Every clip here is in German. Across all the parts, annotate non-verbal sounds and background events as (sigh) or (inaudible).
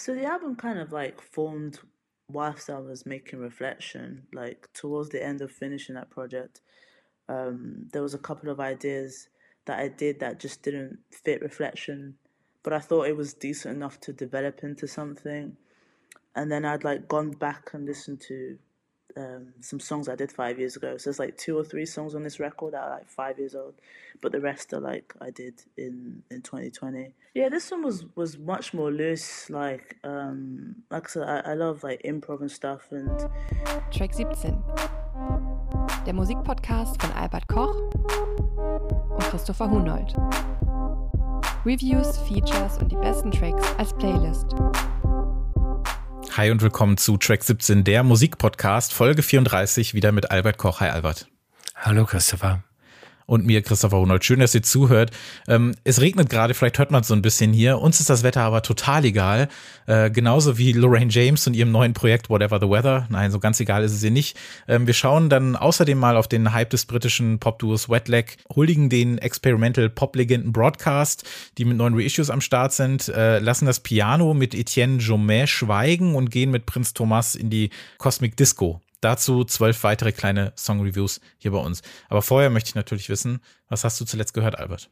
So the album kind of like formed whilst I was making Reflection, like towards the end of finishing that project. Um, there was a couple of ideas that I did that just didn't fit Reflection, but I thought it was decent enough to develop into something. And then I'd like gone back and listened to um, some songs I did five years ago. So there's like two or three songs on this record that are like five years old, but the rest are like I did in in 2020. Yeah, this one was was much more loose. Like um, like I said, I, I love like improv and stuff and. Track 17. Der Musikpodcast von Albert Koch und Christopher Hunold. Reviews, Features und die besten Tracks als Playlist. Hi und willkommen zu Track 17, der Musikpodcast, Folge 34, wieder mit Albert Koch. Hi Albert. Hallo Christopher und mir, Christopher Hunold. Schön, dass ihr zuhört. Ähm, es regnet gerade, vielleicht hört man es so ein bisschen hier. Uns ist das Wetter aber total egal. Äh, genauso wie Lorraine James und ihrem neuen Projekt Whatever the Weather. Nein, so ganz egal ist es ihr nicht. Ähm, wir schauen dann außerdem mal auf den Hype des britischen Pop-Duos Wetleg, huldigen den Experimental Pop-Legenden Broadcast, die mit neuen Reissues am Start sind, äh, lassen das Piano mit Etienne Jomet schweigen und gehen mit Prinz Thomas in die Cosmic Disco. Dazu zwölf weitere kleine Song-Reviews hier bei uns. Aber vorher möchte ich natürlich wissen, was hast du zuletzt gehört, Albert?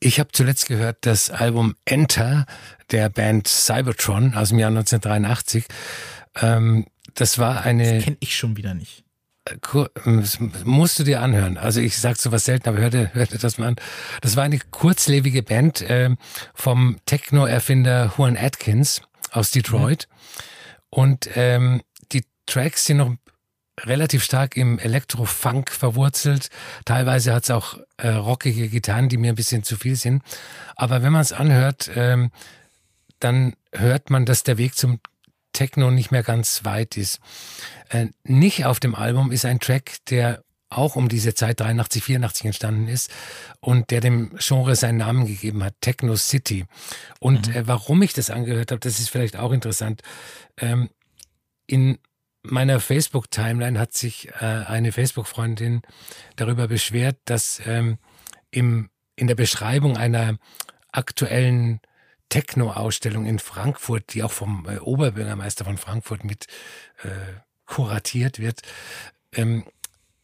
Ich habe zuletzt gehört das Album Enter der Band Cybertron aus dem Jahr 1983. Ähm, das war eine. Das kenne ich schon wieder nicht. Das musst du dir anhören. Also ich sag sowas selten, aber hörte, hörte das mal an. Das war eine kurzlebige Band äh, vom Techno-Erfinder Juan Atkins aus Detroit. Mhm. Und ähm, Tracks sind noch relativ stark im Elektro-Funk verwurzelt. Teilweise hat es auch äh, rockige Gitarren, die mir ein bisschen zu viel sind. Aber wenn man es anhört, ähm, dann hört man, dass der Weg zum Techno nicht mehr ganz weit ist. Äh, nicht auf dem Album ist ein Track, der auch um diese Zeit 83, 84 entstanden ist und der dem Genre seinen Namen gegeben hat, Techno City. Und mhm. äh, warum ich das angehört habe, das ist vielleicht auch interessant. Ähm, in meiner Facebook-Timeline hat sich äh, eine Facebook-Freundin darüber beschwert, dass ähm, im, in der Beschreibung einer aktuellen Techno-Ausstellung in Frankfurt, die auch vom äh, Oberbürgermeister von Frankfurt mit äh, kuratiert wird, ähm,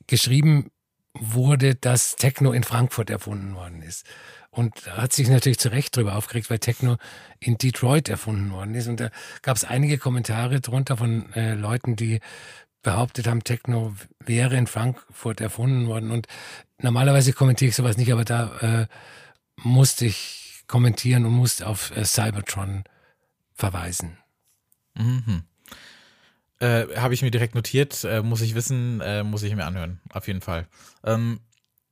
geschrieben wurde, dass Techno in Frankfurt erfunden worden ist. Und hat sich natürlich zu Recht darüber aufgeregt, weil Techno in Detroit erfunden worden ist. Und da gab es einige Kommentare drunter von äh, Leuten, die behauptet haben, Techno wäre in Frankfurt erfunden worden. Und normalerweise kommentiere ich sowas nicht, aber da äh, musste ich kommentieren und musste auf äh, Cybertron verweisen. Mhm. Äh, Habe ich mir direkt notiert, äh, muss ich wissen, äh, muss ich mir anhören, auf jeden Fall. Ähm,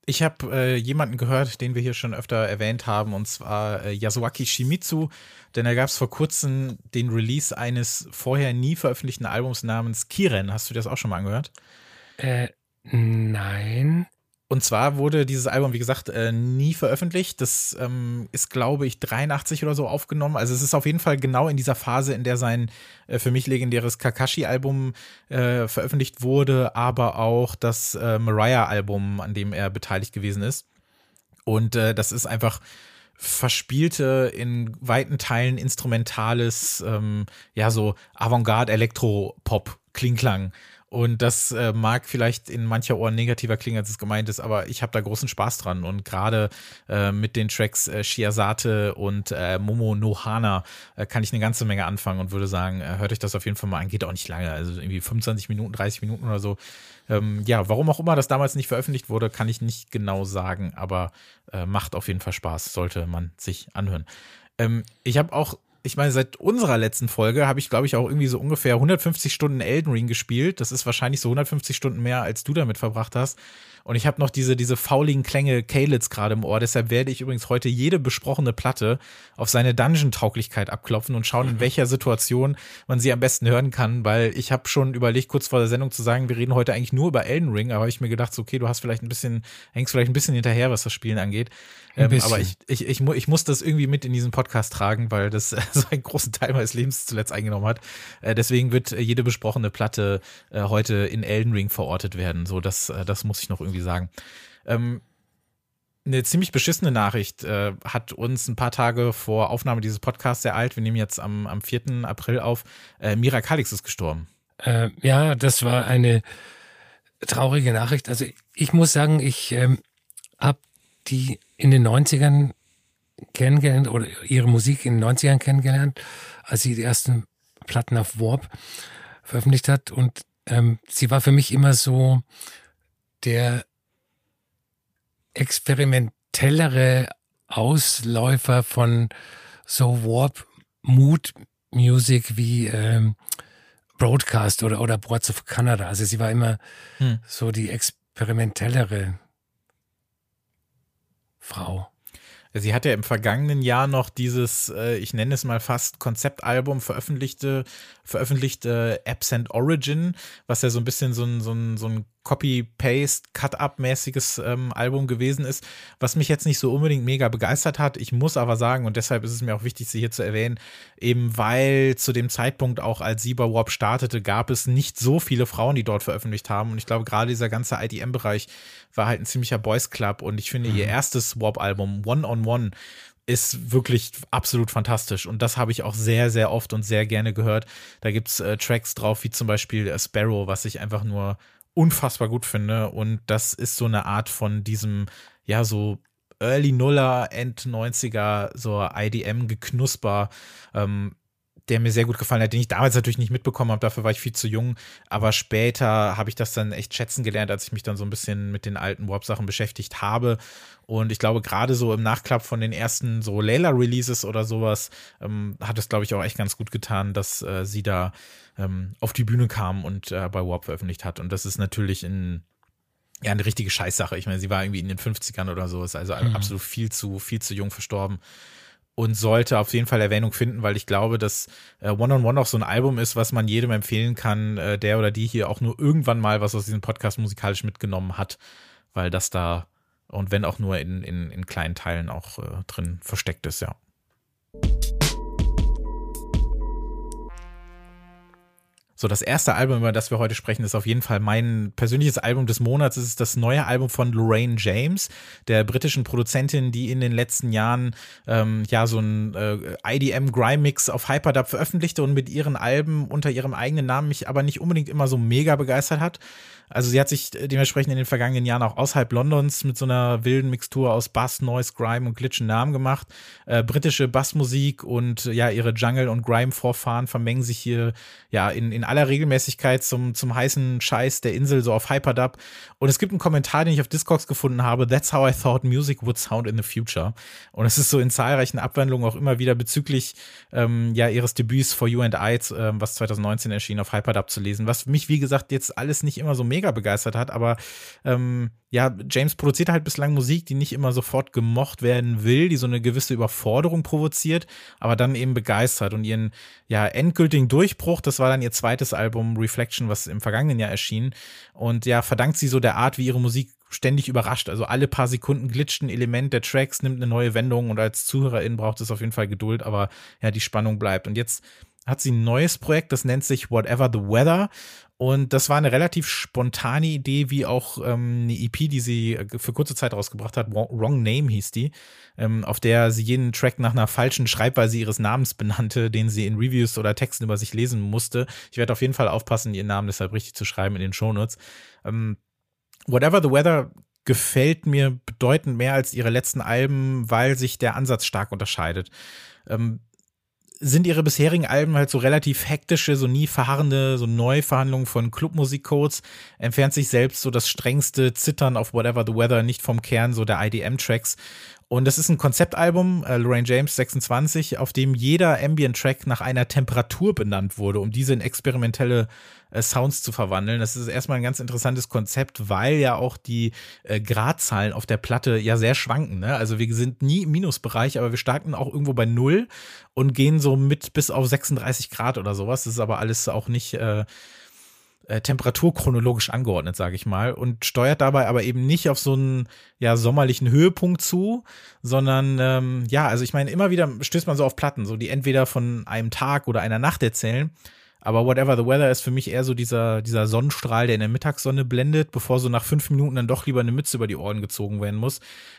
ich habe äh, jemanden gehört, den wir hier schon öfter erwähnt haben, und zwar äh, Yasuaki Shimizu, denn da gab es vor kurzem den Release eines vorher nie veröffentlichten Albums namens Kiren. Hast du das auch schon mal angehört? Äh, nein. Und zwar wurde dieses Album, wie gesagt, äh, nie veröffentlicht. Das ähm, ist, glaube ich, 83 oder so aufgenommen. Also es ist auf jeden Fall genau in dieser Phase, in der sein äh, für mich legendäres Kakashi-Album äh, veröffentlicht wurde, aber auch das äh, Mariah-Album, an dem er beteiligt gewesen ist. Und äh, das ist einfach verspielte, in weiten Teilen instrumentales, ähm, ja, so Avantgarde-Elektro-Pop-Klingklang. Und das äh, mag vielleicht in mancher Ohren negativer klingen, als es gemeint ist, aber ich habe da großen Spaß dran. Und gerade äh, mit den Tracks äh, Shiazate und äh, Momo Nohana äh, kann ich eine ganze Menge anfangen und würde sagen, äh, hört euch das auf jeden Fall mal an. Geht auch nicht lange, also irgendwie 25 Minuten, 30 Minuten oder so. Ähm, ja, warum auch immer das damals nicht veröffentlicht wurde, kann ich nicht genau sagen, aber äh, macht auf jeden Fall Spaß, sollte man sich anhören. Ähm, ich habe auch ich meine, seit unserer letzten Folge habe ich, glaube ich, auch irgendwie so ungefähr 150 Stunden Elden Ring gespielt. Das ist wahrscheinlich so 150 Stunden mehr, als du damit verbracht hast. Und ich habe noch diese, diese fauligen Klänge Kalits gerade im Ohr. Deshalb werde ich übrigens heute jede besprochene Platte auf seine Dungeon-Tauglichkeit abklopfen und schauen, in welcher Situation man sie am besten hören kann, weil ich habe schon überlegt, kurz vor der Sendung zu sagen, wir reden heute eigentlich nur über Elden Ring, aber ich mir gedacht, so, okay, du hast vielleicht ein bisschen, hängst vielleicht ein bisschen hinterher, was das Spielen angeht. Ähm, aber ich, ich, ich, ich muss das irgendwie mit in diesen Podcast tragen, weil das (laughs) so einen großen Teil meines Lebens zuletzt eingenommen hat. Äh, deswegen wird jede besprochene Platte äh, heute in Elden Ring verortet werden. So, das, äh, das muss ich noch irgendwie sagen. Ähm, eine ziemlich beschissene Nachricht äh, hat uns ein paar Tage vor Aufnahme dieses Podcasts ereilt. Wir nehmen jetzt am, am 4. April auf. Äh, Mira Kalix ist gestorben. Äh, ja, das war eine traurige Nachricht. Also ich muss sagen, ich ähm, habe die in den 90ern kennengelernt oder ihre Musik in den 90ern kennengelernt, als sie die ersten Platten auf Warp veröffentlicht hat. Und ähm, sie war für mich immer so der experimentellere Ausläufer von so Warp Mood Music wie ähm, Broadcast oder, oder Boards of Canada. Also sie war immer hm. so die experimentellere Frau. Sie hat ja im vergangenen Jahr noch dieses, äh, ich nenne es mal fast Konzeptalbum veröffentlichte, veröffentlichte Absent Origin, was ja so ein bisschen so ein, so ein, so ein Copy-Paste, Cut-Up-mäßiges ähm, Album gewesen ist, was mich jetzt nicht so unbedingt mega begeistert hat. Ich muss aber sagen, und deshalb ist es mir auch wichtig, sie hier zu erwähnen, eben weil zu dem Zeitpunkt auch als sie Warp startete, gab es nicht so viele Frauen, die dort veröffentlicht haben. Und ich glaube, gerade dieser ganze IDM-Bereich war halt ein ziemlicher Boys Club. Und ich finde, mhm. ihr erstes Warp-Album, One on One, ist wirklich absolut fantastisch. Und das habe ich auch sehr, sehr oft und sehr gerne gehört. Da gibt es äh, Tracks drauf, wie zum Beispiel äh, Sparrow, was ich einfach nur unfassbar gut finde. Und das ist so eine Art von diesem, ja, so Early Nuller, End 90er, so IDM-Geknusper, ähm, der mir sehr gut gefallen hat, den ich damals natürlich nicht mitbekommen habe, dafür war ich viel zu jung, aber später habe ich das dann echt schätzen gelernt, als ich mich dann so ein bisschen mit den alten Warp-Sachen beschäftigt habe und ich glaube, gerade so im Nachklapp von den ersten so Layla-Releases oder sowas, ähm, hat es, glaube ich, auch echt ganz gut getan, dass äh, sie da ähm, auf die Bühne kam und äh, bei Warp veröffentlicht hat. Und das ist natürlich in, ja, eine richtige Scheißsache. Ich meine, sie war irgendwie in den 50ern oder so, ist also mhm. absolut viel zu, viel zu jung verstorben und sollte auf jeden Fall Erwähnung finden, weil ich glaube, dass äh, One on One auch so ein Album ist, was man jedem empfehlen kann, äh, der oder die hier auch nur irgendwann mal was aus diesem Podcast musikalisch mitgenommen hat, weil das da und wenn auch nur in, in, in kleinen Teilen auch äh, drin versteckt ist, ja. So, das erste Album, über das wir heute sprechen, ist auf jeden Fall mein persönliches Album des Monats. Es ist das neue Album von Lorraine James, der britischen Produzentin, die in den letzten Jahren ähm, ja so ein äh, IDM Grime Mix auf Hyperdub veröffentlichte und mit ihren Alben unter ihrem eigenen Namen mich aber nicht unbedingt immer so mega begeistert hat. Also sie hat sich dementsprechend in den vergangenen Jahren auch außerhalb Londons mit so einer wilden Mixtur aus Bass, Noise, Grime und Glitch einen Namen gemacht. Äh, britische Bassmusik und ja, ihre Jungle- und Grime-Vorfahren vermengen sich hier ja in, in aller Regelmäßigkeit zum, zum heißen Scheiß der Insel, so auf Hyperdub. Und es gibt einen Kommentar, den ich auf Discogs gefunden habe, That's how I thought music would sound in the future. Und es ist so in zahlreichen Abwandlungen auch immer wieder bezüglich ähm, ja, ihres Debüts For You and I, äh, was 2019 erschien, auf Hyperdub zu lesen, was mich, wie gesagt, jetzt alles nicht immer so mega begeistert hat, aber ähm, ja, James produziert halt bislang Musik, die nicht immer sofort gemocht werden will, die so eine gewisse Überforderung provoziert, aber dann eben begeistert und ihren ja endgültigen Durchbruch, das war dann ihr zweites Album Reflection, was im vergangenen Jahr erschien und ja, verdankt sie so der Art, wie ihre Musik ständig überrascht. Also alle paar Sekunden glitscht ein Element der Tracks, nimmt eine neue Wendung und als Zuhörerin braucht es auf jeden Fall Geduld, aber ja, die Spannung bleibt. Und jetzt hat sie ein neues Projekt, das nennt sich Whatever the Weather. Und das war eine relativ spontane Idee, wie auch ähm, eine EP, die sie äh, für kurze Zeit rausgebracht hat. Wrong Name hieß die, ähm, auf der sie jeden Track nach einer falschen Schreibweise ihres Namens benannte, den sie in Reviews oder Texten über sich lesen musste. Ich werde auf jeden Fall aufpassen, ihren Namen deshalb richtig zu schreiben in den Shownotes. Ähm, Whatever the Weather gefällt mir bedeutend mehr als ihre letzten Alben, weil sich der Ansatz stark unterscheidet. Ähm, sind ihre bisherigen Alben halt so relativ hektische, so nie verharrende, so Neuverhandlungen von Clubmusikcodes, entfernt sich selbst so das strengste Zittern auf Whatever the Weather nicht vom Kern so der IDM-Tracks und das ist ein Konzeptalbum, äh, Lorraine James 26, auf dem jeder Ambient-Track nach einer Temperatur benannt wurde, um diese in experimentelle äh, Sounds zu verwandeln. Das ist erstmal ein ganz interessantes Konzept, weil ja auch die äh, Gradzahlen auf der Platte ja sehr schwanken. Ne? Also wir sind nie im Minusbereich, aber wir starten auch irgendwo bei Null und gehen so mit bis auf 36 Grad oder sowas. Das ist aber alles auch nicht äh, äh, Temperatur chronologisch angeordnet, sage ich mal, und steuert dabei aber eben nicht auf so einen ja sommerlichen Höhepunkt zu, sondern ähm, ja, also ich meine, immer wieder stößt man so auf Platten, so die entweder von einem Tag oder einer Nacht erzählen, Aber Whatever the Weather ist für mich eher so dieser, dieser Sonnenstrahl, der in der Mittagssonne blendet, bevor so nach fünf Minuten dann doch lieber eine Mütze über die Ohren gezogen werden muss.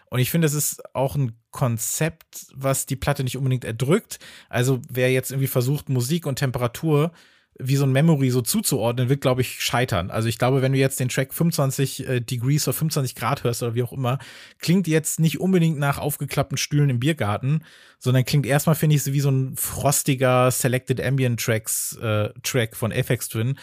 Und ich finde, es ist auch ein Konzept, was die Platte nicht unbedingt erdrückt. Also wer jetzt irgendwie versucht, Musik und Temperatur wie so ein Memory so zuzuordnen, wird, glaube ich, scheitern. Also ich glaube, wenn du jetzt den Track 25 äh, Degrees oder 25 Grad hörst oder wie auch immer, klingt jetzt nicht unbedingt nach aufgeklappten Stühlen im Biergarten, sondern klingt erstmal, finde ich, so wie so ein frostiger Selected Ambient Tracks äh, Track von FX Twin.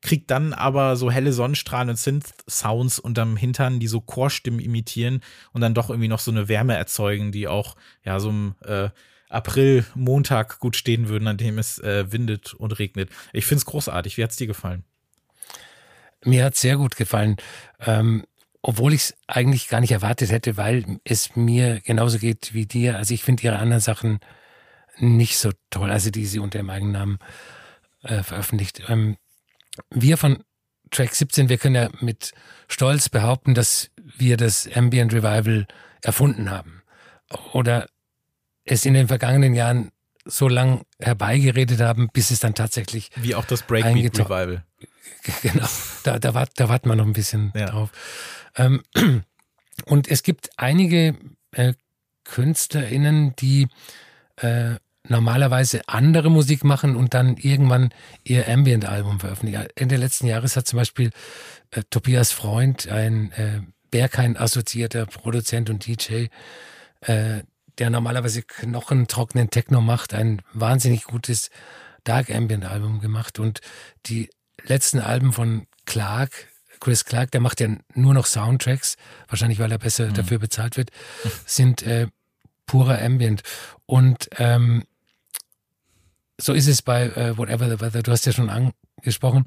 Kriegt dann aber so helle Sonnenstrahlen und Synth-Sounds unterm Hintern, die so Chorstimmen imitieren und dann doch irgendwie noch so eine Wärme erzeugen, die auch ja so ein äh, April, Montag gut stehen würden, an dem es äh, windet und regnet. Ich finde es großartig. Wie hat es dir gefallen? Mir hat es sehr gut gefallen. Ähm, obwohl ich es eigentlich gar nicht erwartet hätte, weil es mir genauso geht wie dir. Also ich finde ihre anderen Sachen nicht so toll, also die sie unter ihrem eigenen Namen äh, veröffentlicht. Ähm, wir von Track 17, wir können ja mit Stolz behaupten, dass wir das Ambient Revival erfunden haben. Oder es in den vergangenen Jahren so lang herbeigeredet haben, bis es dann tatsächlich. Wie auch das Breakbeat Revival. (laughs) Genau, da, da, wart, da warten wir noch ein bisschen ja. drauf. Ähm, (clears throat) und es gibt einige äh, KünstlerInnen, die äh, normalerweise andere Musik machen und dann irgendwann ihr Ambient-Album veröffentlichen. Ende letzten Jahres hat zum Beispiel äh, Tobias Freund, ein äh, Berghain-assoziierter Produzent und DJ, äh, der normalerweise knochentrockenen Techno macht, ein wahnsinnig gutes Dark Ambient Album gemacht und die letzten Alben von Clark, Chris Clark, der macht ja nur noch Soundtracks, wahrscheinlich weil er besser mhm. dafür bezahlt wird, sind äh, purer Ambient und ähm, so ist es bei äh, Whatever the Weather. Du hast ja schon angesprochen.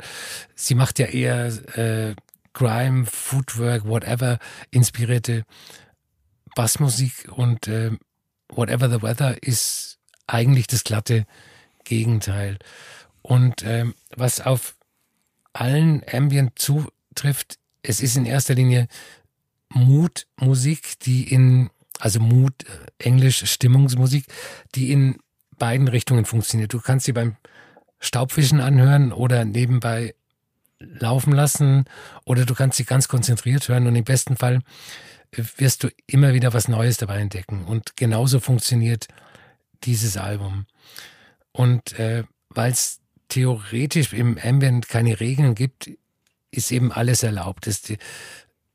Sie macht ja eher äh, Grime, Footwork, whatever inspirierte Bassmusik und äh, Whatever the Weather ist eigentlich das glatte Gegenteil. Und ähm, was auf allen Ambient zutrifft, es ist in erster Linie Mutmusik, die in, also Mut, äh, Englisch Stimmungsmusik, die in beiden Richtungen funktioniert. Du kannst sie beim Staubwischen anhören oder nebenbei laufen lassen oder du kannst sie ganz konzentriert hören und im besten Fall wirst du immer wieder was Neues dabei entdecken. Und genauso funktioniert dieses Album. Und äh, weil es theoretisch im Ambient keine Regeln gibt, ist eben alles erlaubt. Das, die,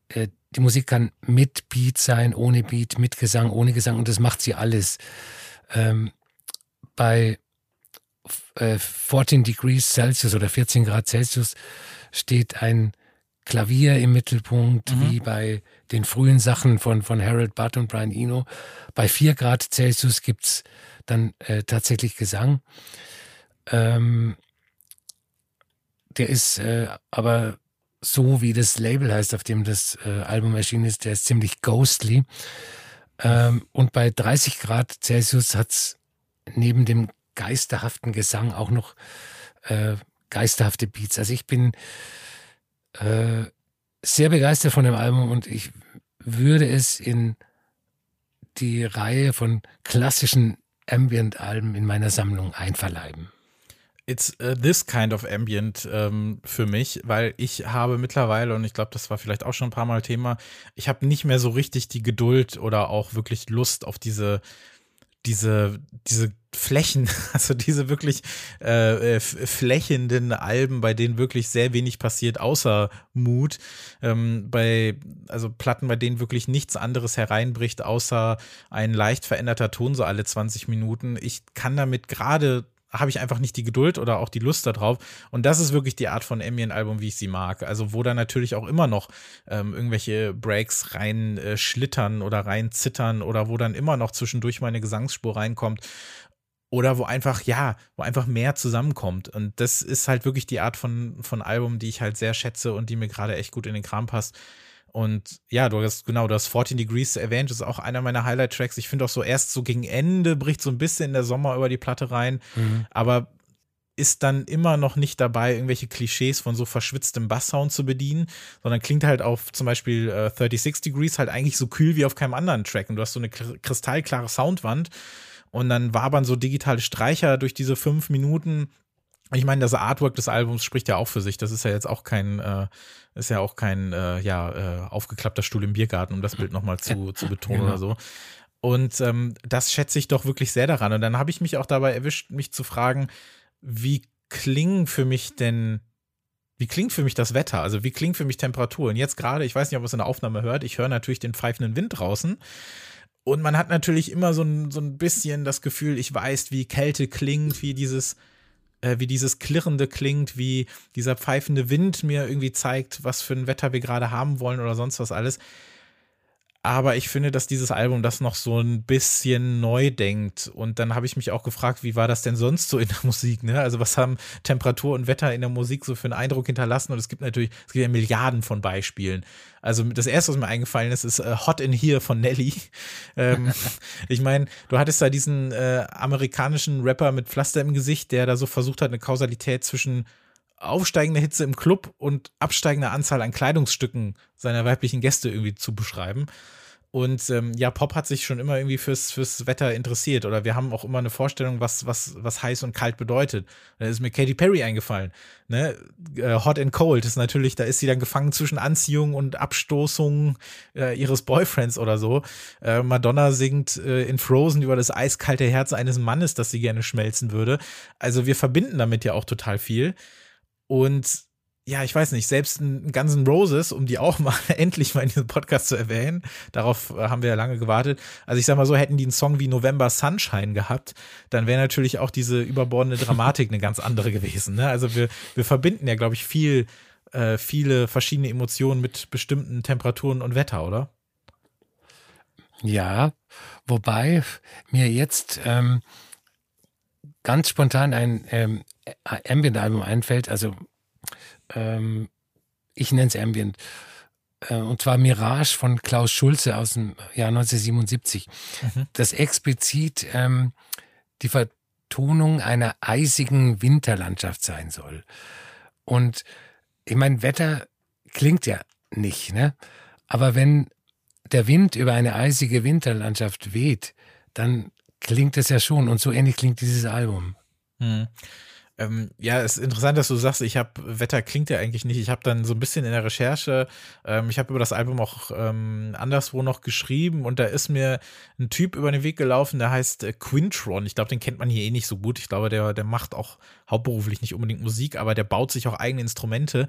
äh, die Musik kann mit Beat sein, ohne Beat, mit Gesang, ohne Gesang und das macht sie alles. Ähm, bei äh, 14 Degrees Celsius oder 14 Grad Celsius steht ein Klavier im Mittelpunkt, mhm. wie bei den frühen Sachen von, von Harold Budd und Brian Eno. Bei 4 Grad Celsius gibt es dann äh, tatsächlich Gesang. Ähm, der ist äh, aber so, wie das Label heißt, auf dem das äh, Album erschienen ist, der ist ziemlich ghostly. Ähm, und bei 30 Grad Celsius hat es neben dem geisterhaften Gesang auch noch äh, geisterhafte Beats. Also ich bin äh, sehr begeistert von dem Album und ich würde es in die Reihe von klassischen Ambient-Alben in meiner Sammlung einverleiben. It's uh, this kind of ambient ähm, für mich, weil ich habe mittlerweile, und ich glaube, das war vielleicht auch schon ein paar Mal Thema, ich habe nicht mehr so richtig die Geduld oder auch wirklich Lust auf diese diese, diese Flächen, (laughs) also diese wirklich äh, äh flächenden Alben, bei denen wirklich sehr wenig passiert, außer Mut, ähm, bei, also Platten, bei denen wirklich nichts anderes hereinbricht, außer ein leicht veränderter Ton so alle 20 Minuten. Ich kann damit gerade habe ich einfach nicht die Geduld oder auch die Lust darauf. Und das ist wirklich die Art von Ambient-Album, wie ich sie mag. Also wo da natürlich auch immer noch ähm, irgendwelche Breaks rein äh, schlittern oder rein zittern oder wo dann immer noch zwischendurch meine Gesangsspur reinkommt. Oder wo einfach, ja, wo einfach mehr zusammenkommt. Und das ist halt wirklich die Art von, von Album, die ich halt sehr schätze und die mir gerade echt gut in den Kram passt. Und ja, du hast genau, du hast 14 Degrees erwähnt, das ist auch einer meiner Highlight-Tracks. Ich finde auch so erst so gegen Ende bricht so ein bisschen in der Sommer über die Platte rein, mhm. aber ist dann immer noch nicht dabei, irgendwelche Klischees von so verschwitztem Basssound zu bedienen, sondern klingt halt auf zum Beispiel äh, 36 Degrees halt eigentlich so kühl wie auf keinem anderen Track. Und du hast so eine kristallklare Soundwand und dann wabern so digitale Streicher durch diese fünf Minuten Ich meine, das Artwork des Albums spricht ja auch für sich. Das ist ja jetzt auch kein, äh, ist ja auch kein, äh, ja, äh, aufgeklappter Stuhl im Biergarten, um das Bild nochmal zu, (laughs) zu betonen genau. oder so. Und ähm, das schätze ich doch wirklich sehr daran. Und dann habe ich mich auch dabei erwischt, mich zu fragen, wie klingen für mich denn, wie klingt für mich das Wetter? Also wie klingt für mich Temperatur? Und jetzt gerade, ich weiß nicht, ob es in der Aufnahme hört, ich höre natürlich den pfeifenden Wind draußen. Und man hat natürlich immer so ein, so ein bisschen das Gefühl, ich weiß, wie Kälte klingt, wie dieses, äh, wie dieses Klirrende klingt, wie dieser pfeifende Wind mir irgendwie zeigt, was für ein Wetter wir gerade haben wollen oder sonst was alles. Aber ich finde, dass dieses Album das noch so ein bisschen neu denkt. Und dann habe ich mich auch gefragt, wie war das denn sonst so in der (laughs) Musik? Ne? Also was haben Temperatur und Wetter in der Musik so für einen Eindruck hinterlassen? Und es gibt natürlich, es gibt ja Milliarden von Beispielen. Also das erste, was mir eingefallen ist, ist äh, Hot in Here von Nelly. (laughs) ähm, (laughs) ich meine, du hattest da diesen äh, amerikanischen Rapper mit Pflaster im Gesicht, der da so versucht hat, eine Kausalität zwischen aufsteigende Hitze im Club und absteigende Anzahl an Kleidungsstücken seiner weiblichen Gäste irgendwie zu beschreiben. Und ähm, ja, Pop hat sich schon immer irgendwie fürs, fürs Wetter interessiert oder wir haben auch immer eine Vorstellung, was, was, was heiß und kalt bedeutet. Da ist mir Katy Perry eingefallen. Ne? Äh, Hot and Cold ist natürlich, da ist sie dann gefangen zwischen Anziehung und Abstoßung äh, ihres Boyfriends oder so. Äh, Madonna singt äh, in Frozen über das eiskalte Herz eines Mannes, das sie gerne schmelzen würde. Also wir verbinden damit ja auch total viel. Und ja, ich weiß nicht, selbst ein Guns N' Roses, um die auch mal (laughs) endlich mal in diesem Podcast zu erwähnen, darauf äh, haben wir ja lange gewartet. Also ich sag mal so, hätten die einen Song wie November Sunshine gehabt, dann wäre natürlich auch diese überbordende Dramatik eine ganz andere gewesen. Ne? Also wir, wir verbinden ja, glaube ich, viel, äh, viele verschiedene Emotionen mit bestimmten Temperaturen und Wetter, oder? Ja, wobei mir jetzt ähm, ganz spontan ein ähm, Ambient-Album einfällt, also ähm, ich nenne es Ambient, äh, und zwar Mirage von Klaus Schulze aus dem Jahr 1977, mhm. das explizit ähm, die Vertonung einer eisigen Winterlandschaft sein soll. Und ich meine, Wetter klingt ja nicht, ne? Aber wenn der Wind über eine eisige Winterlandschaft weht, dann klingt es ja schon. Und so ähnlich klingt dieses Album. Hm. Ähm, ja, es ist interessant, dass du sagst, ich habe, Wetter klingt ja eigentlich nicht. Ich habe dann so ein bisschen in der Recherche, ähm, ich habe über das Album auch ähm, anderswo noch geschrieben und da ist mir ein Typ über den Weg gelaufen, der heißt äh, Quintron. Ich glaube, den kennt man hier eh nicht so gut. Ich glaube, der, der macht auch hauptberuflich nicht unbedingt Musik, aber der baut sich auch eigene Instrumente.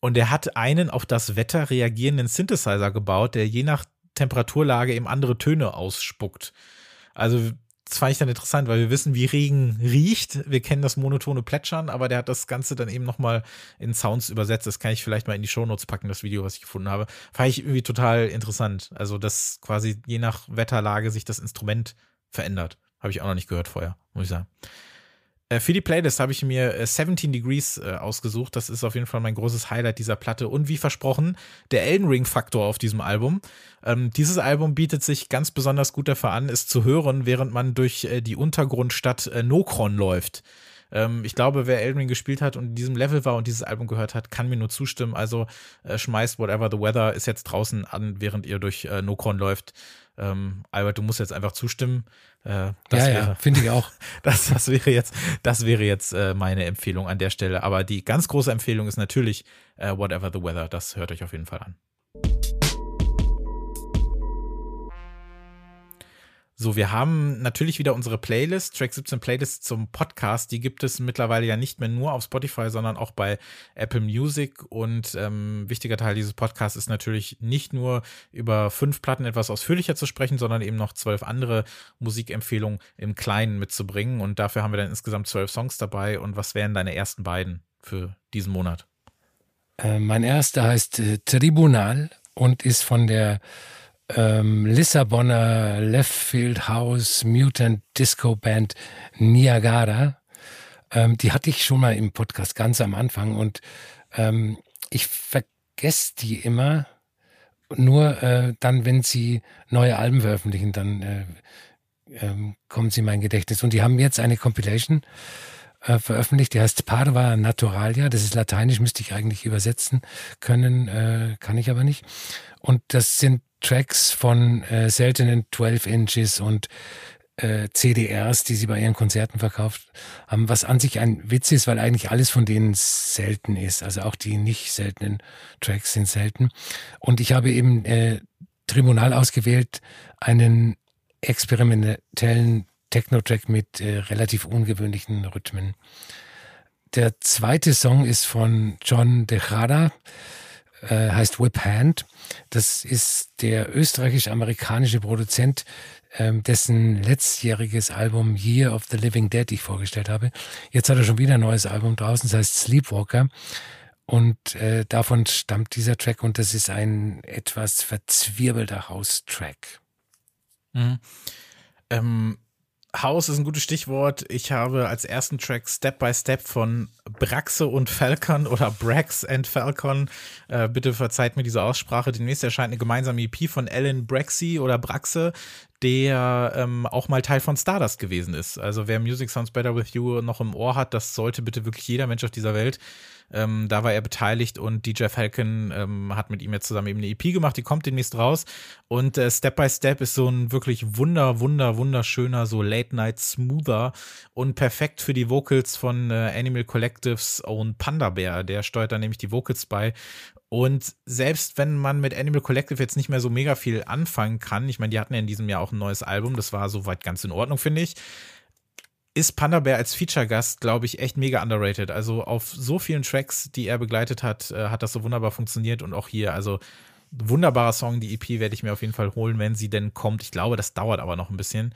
Und der hat einen auf das Wetter reagierenden Synthesizer gebaut, der je nach Temperaturlage eben andere Töne ausspuckt. Also das fand ich dann interessant, weil wir wissen, wie Regen riecht. Wir kennen das monotone Plätschern, aber der hat das Ganze dann eben nochmal in Sounds übersetzt. Das kann ich vielleicht mal in die Shownotes packen, das Video, was ich gefunden habe. Fand ich irgendwie total interessant. Also, dass quasi je nach Wetterlage sich das Instrument verändert. Habe ich auch noch nicht gehört vorher, muss ich sagen. Äh, für die Playlist habe ich mir 17 äh, Degrees äh, ausgesucht. Das ist auf jeden Fall mein großes Highlight dieser Platte. Und wie versprochen, der Elden Ring-Faktor auf diesem Album. Ähm, dieses Album bietet sich ganz besonders gut dafür an, es zu hören, während man durch die Untergrundstadt Nokron läuft. Ähm, ich glaube, wer Elden Ring gespielt hat und in diesem Level war und dieses Album gehört hat, kann mir nur zustimmen. Also schmeißt Whatever the Weather ist jetzt draußen an, während ihr durch Nokron läuft. Ähm, Albert, du musst jetzt einfach zustimmen. Äh, ja, ja, finde ich auch. (laughs) Das, das wäre jetzt, das wäre jetzt äh, meine Empfehlung an der Stelle. Aber die ganz große Empfehlung ist natürlich äh, Whatever the Weather. Das hört euch auf jeden Fall an. So, wir haben natürlich wieder unsere Playlist, Track 17 Playlist zum Podcast. Die gibt es mittlerweile ja nicht mehr nur auf Spotify, sondern auch bei Apple Music. Und ähm, wichtiger Teil dieses Podcasts ist natürlich nicht nur über fünf Platten etwas ausführlicher zu sprechen, sondern eben noch zwölf andere Musikempfehlungen im Kleinen mitzubringen. Und dafür haben wir dann insgesamt zwölf Songs dabei. Und was wären deine ersten beiden für diesen Monat? Äh, mein erster heißt äh, Tribunal und ist von der ähm, Lissabonner Left Field House Mutant Disco Band Niagara. Ähm, die hatte ich schon mal im Podcast ganz am Anfang und ähm, ich vergesse die immer. Nur äh, dann, wenn sie neue Alben veröffentlichen, dann äh, äh, kommen sie in mein Gedächtnis. Und die haben jetzt eine Compilation äh, veröffentlicht, die heißt Parva Naturalia. Das ist lateinisch, müsste ich eigentlich übersetzen können, äh, kann ich aber nicht. Und das sind Tracks von äh, seltenen 12 Inches und äh, CDRs, die sie bei ihren Konzerten verkauft haben, was an sich ein Witz ist, weil eigentlich alles von denen selten ist. Also auch die nicht seltenen Tracks sind selten. Und ich habe eben äh, Tribunal ausgewählt, einen experimentellen Techno-Track mit äh, relativ ungewöhnlichen Rhythmen. Der zweite Song ist von John De Jara, äh, heißt Whip Hand. Das ist der österreichisch-amerikanische Produzent, ähm, dessen letztjähriges Album Year of the Living Dead ich vorgestellt habe. Jetzt hat er schon wieder ein neues Album draußen, das heißt Sleepwalker. Und äh, davon stammt dieser Track und das ist ein etwas verzwirbelter House-Track. Mhm. Ähm, House ist ein gutes Stichwort. Ich habe als ersten Track Step by Step von Braxe und Falcon oder Brax and Falcon. Äh, bitte verzeiht mir diese Aussprache. Demnächst erscheint eine gemeinsame EP von Alan Braxi oder Braxe, der ähm, auch mal Teil von Stardust gewesen ist. Also wer Music Sounds Better With You noch im Ohr hat, das sollte bitte wirklich jeder Mensch auf dieser Welt ähm, da war er beteiligt und DJ Falcon ähm, hat mit ihm jetzt zusammen eben eine EP gemacht, die kommt demnächst raus. Und äh, Step by Step ist so ein wirklich wunder, wunder, wunderschöner, so Late-Night Smoother und perfekt für die Vocals von äh, Animal Collectives und Panda Bear. Der steuert da nämlich die Vocals bei. Und selbst wenn man mit Animal Collective jetzt nicht mehr so mega viel anfangen kann, ich meine, die hatten ja in diesem Jahr auch ein neues Album, das war soweit ganz in Ordnung, finde ich ist Panda Bear als Feature-Gast, glaube ich, echt mega underrated. Also auf so vielen Tracks, die er begleitet hat, äh, hat das so wunderbar funktioniert und auch hier, also wunderbarer Song, die EP werde ich mir auf jeden Fall holen, wenn sie denn kommt. Ich glaube, das dauert aber noch ein bisschen.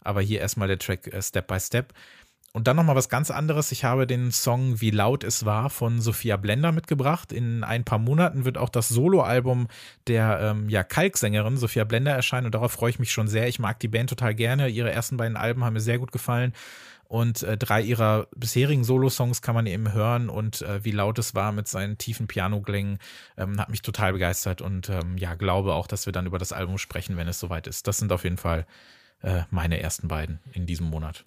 Aber hier erstmal der Track äh, Step by Step. Und dann nochmal was ganz anderes. Ich habe den Song Wie laut es war von Sophia Blender mitgebracht. In ein paar Monaten wird auch das Soloalbum der ähm, ja, Kalksängerin Sophia Blender erscheinen und darauf freue ich mich schon sehr. Ich mag die Band total gerne. Ihre ersten beiden Alben haben mir sehr gut gefallen. Und äh, drei ihrer bisherigen Solo-Songs kann man eben hören und äh, wie laut es war mit seinen tiefen Pianoklängen, ähm, hat mich total begeistert und ähm, ja, glaube auch, dass wir dann über das Album sprechen, wenn es soweit ist. Das sind auf jeden Fall äh, meine ersten beiden in diesem Monat.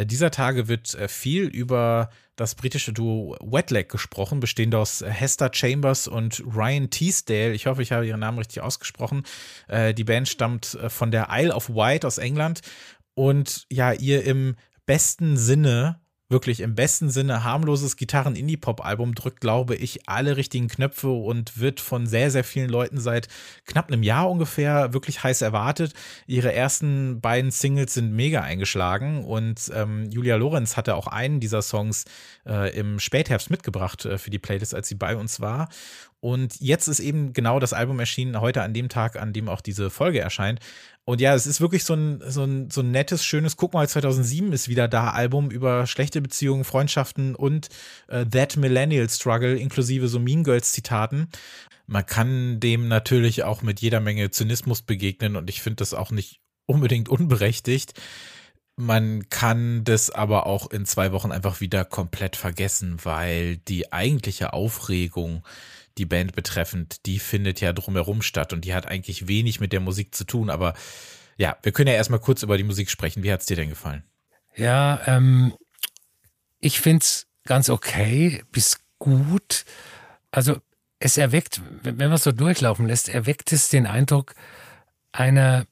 Dieser Tage wird äh, viel über das britische Duo Wetlag gesprochen, bestehend aus Hester Chambers und Ryan Teasdale. Ich hoffe, ich habe ihren Namen richtig ausgesprochen. Äh, die Band stammt von der Isle of Wight aus England und ja, ihr im besten Sinne wirklich im besten Sinne harmloses Gitarren-Indie-Pop-Album drückt, glaube ich, alle richtigen Knöpfe und wird von sehr, sehr vielen Leuten seit knapp einem Jahr ungefähr wirklich heiß erwartet. Ihre ersten beiden Singles sind mega eingeschlagen und ähm, Julia Lorenz hatte auch einen dieser Songs äh, im Spätherbst mitgebracht äh, für die Playlist, als sie bei uns war. Und jetzt ist eben genau das Album erschienen, heute an dem Tag, an dem auch diese Folge erscheint. Und ja, es ist wirklich so ein, so ein, so ein nettes, schönes, guck mal, 2007 ist wieder da Album über schlechte Beziehungen, Freundschaften und äh, That Millennial Struggle inklusive so Mean Girls Zitaten. Man kann dem natürlich auch mit jeder Menge Zynismus begegnen und ich finde das auch nicht unbedingt unberechtigt. Man kann das aber auch in zwei Wochen einfach wieder komplett vergessen, weil die eigentliche Aufregung die Band betreffend, die findet ja drumherum statt und die hat eigentlich wenig mit der Musik zu tun. Aber ja, wir können ja erstmal kurz über die Musik sprechen. Wie hat es dir denn gefallen? Ja, ähm, ich finde es ganz okay bis gut. Also es erweckt, wenn man es so durchlaufen lässt, erweckt es den Eindruck einer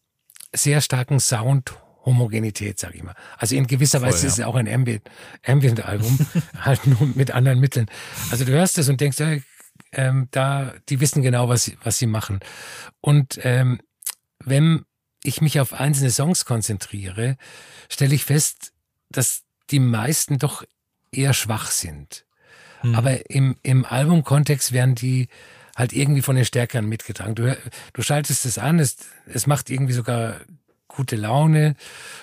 sehr starken Sound-Homogenität, sag ich mal. Also in gewisser Voll, Weise ja. ist es auch ein Ambient-Album, (laughs) halt nur mit anderen Mitteln. Also du hörst es und denkst, ja, ähm, da, die wissen genau, was, was sie machen. Und ähm, wenn ich mich auf einzelne Songs konzentriere, stelle ich fest, dass die meisten doch eher schwach sind. Mhm. Aber im, im Albumkontext werden die halt irgendwie von den Stärkeren mitgetragen. Du, du schaltest es an, es, es macht irgendwie sogar gute Laune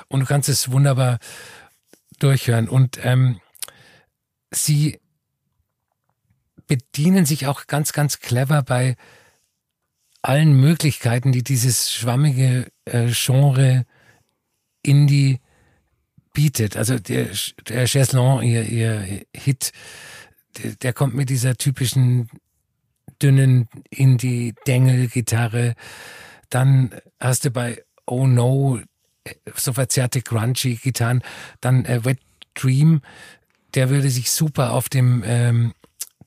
und du kannst es wunderbar durchhören. Und ähm, sie bedienen sich auch ganz, ganz clever bei allen Möglichkeiten, die dieses schwammige äh, Genre Indie bietet. Also der, der Chaiselon, ihr, ihr Hit, der, der kommt mit dieser typischen dünnen Indie-Dengel-Gitarre. Dann hast du bei Oh No so verzerrte grungy Gitarren. Dann äh, Wet Dream, der würde sich super auf dem ähm,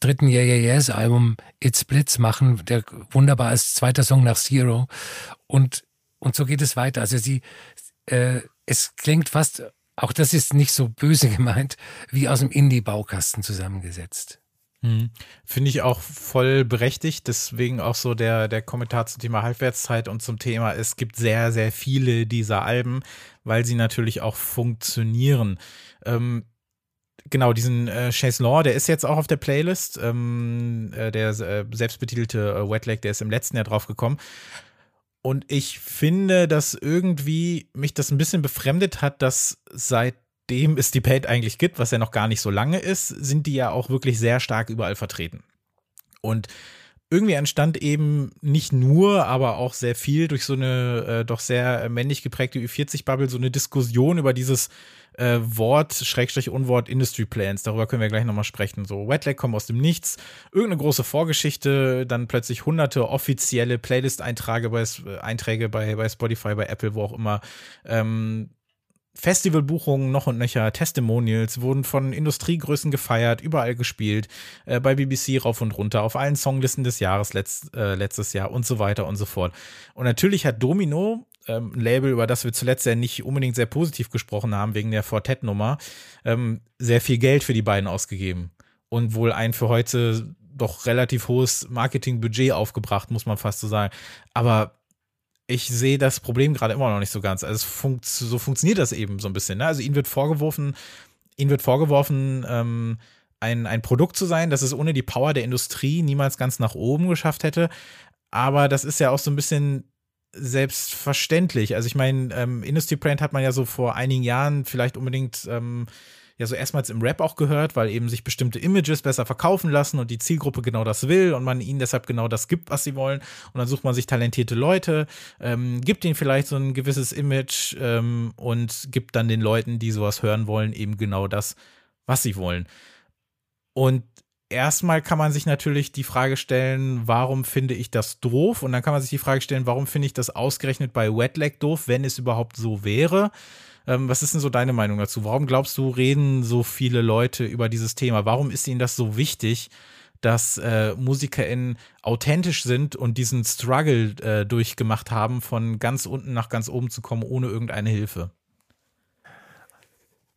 dritten Yeah Yeah Yes Album It's Blitz machen, der wunderbar ist, zweiter Song nach Zero. Und, und so geht es weiter. Also sie, äh, es klingt fast, auch das ist nicht so böse (laughs) gemeint, wie aus dem Indie-Baukasten zusammengesetzt. Hm. Finde ich auch voll berechtigt. Deswegen auch so der, der Kommentar zum Thema Halbwertszeit und zum Thema, es gibt sehr, sehr viele dieser Alben, weil sie natürlich auch funktionieren. Ähm, genau, diesen äh, Chase Law, der ist jetzt auch auf der Playlist. Ähm, äh, der äh, selbstbetitelte äh, Wet Leg, der ist im letzten Jahr drauf gekommen. Und ich finde, dass irgendwie mich das ein bisschen befremdet hat, dass seitdem es die Band eigentlich gibt, was ja noch gar nicht so lange ist, sind die ja auch wirklich sehr stark überall vertreten. Und irgendwie entstand eben nicht nur, aber auch sehr viel durch so eine äh, doch sehr männlich geprägte Ü40-Bubble so eine Diskussion über dieses äh, Wort, Schrägstrich Unwort Industry Plans. Darüber können wir gleich nochmal sprechen. So, Wetlag kommt aus dem Nichts, irgendeine große Vorgeschichte, dann plötzlich hunderte offizielle Playlist-Einträge bei, Einträge bei, bei Spotify, bei Apple, wo auch immer. Ähm, Festivalbuchungen noch und nöcher, Testimonials wurden von Industriegrößen gefeiert, überall gespielt, äh, bei BBC rauf und runter, auf allen Songlisten des Jahres letzt, äh, letztes Jahr und so weiter und so fort. Und natürlich hat Domino, ähm, ein Label, über das wir zuletzt ja nicht unbedingt sehr positiv gesprochen haben, wegen der Fortet-Nummer, ähm, sehr viel Geld für die beiden ausgegeben. Und wohl ein für heute doch relativ hohes Marketingbudget aufgebracht, muss man fast so sagen. Aber ich sehe das Problem gerade immer noch nicht so ganz. Also funkt, so funktioniert das eben so ein bisschen. Ne? Also ihnen wird vorgeworfen, ihnen wird vorgeworfen, ähm, ein, ein Produkt zu sein, das es ohne die Power der Industrie niemals ganz nach oben geschafft hätte. Aber das ist ja auch so ein bisschen selbstverständlich. Also ich meine, ähm, Industry Brand hat man ja so vor einigen Jahren vielleicht unbedingt ähm, ja so erstmals im Rap auch gehört, weil eben sich bestimmte Images besser verkaufen lassen und die Zielgruppe genau das will und man ihnen deshalb genau das gibt, was sie wollen. Und dann sucht man sich talentierte Leute, ähm, gibt ihnen vielleicht so ein gewisses Image ähm, und gibt dann den Leuten, die sowas hören wollen, eben genau das, was sie wollen. Und erstmal kann man sich natürlich die Frage stellen, warum finde ich das doof? Und dann kann man sich die Frage stellen, warum finde ich das ausgerechnet bei Wetlag doof, wenn es überhaupt so wäre? Ähm, was ist denn so deine Meinung dazu? Warum glaubst du, reden so viele Leute über dieses Thema? Warum ist ihnen das so wichtig, dass äh, MusikerInnen authentisch sind und diesen Struggle äh, durchgemacht haben, von ganz unten nach ganz oben zu kommen, ohne irgendeine Hilfe?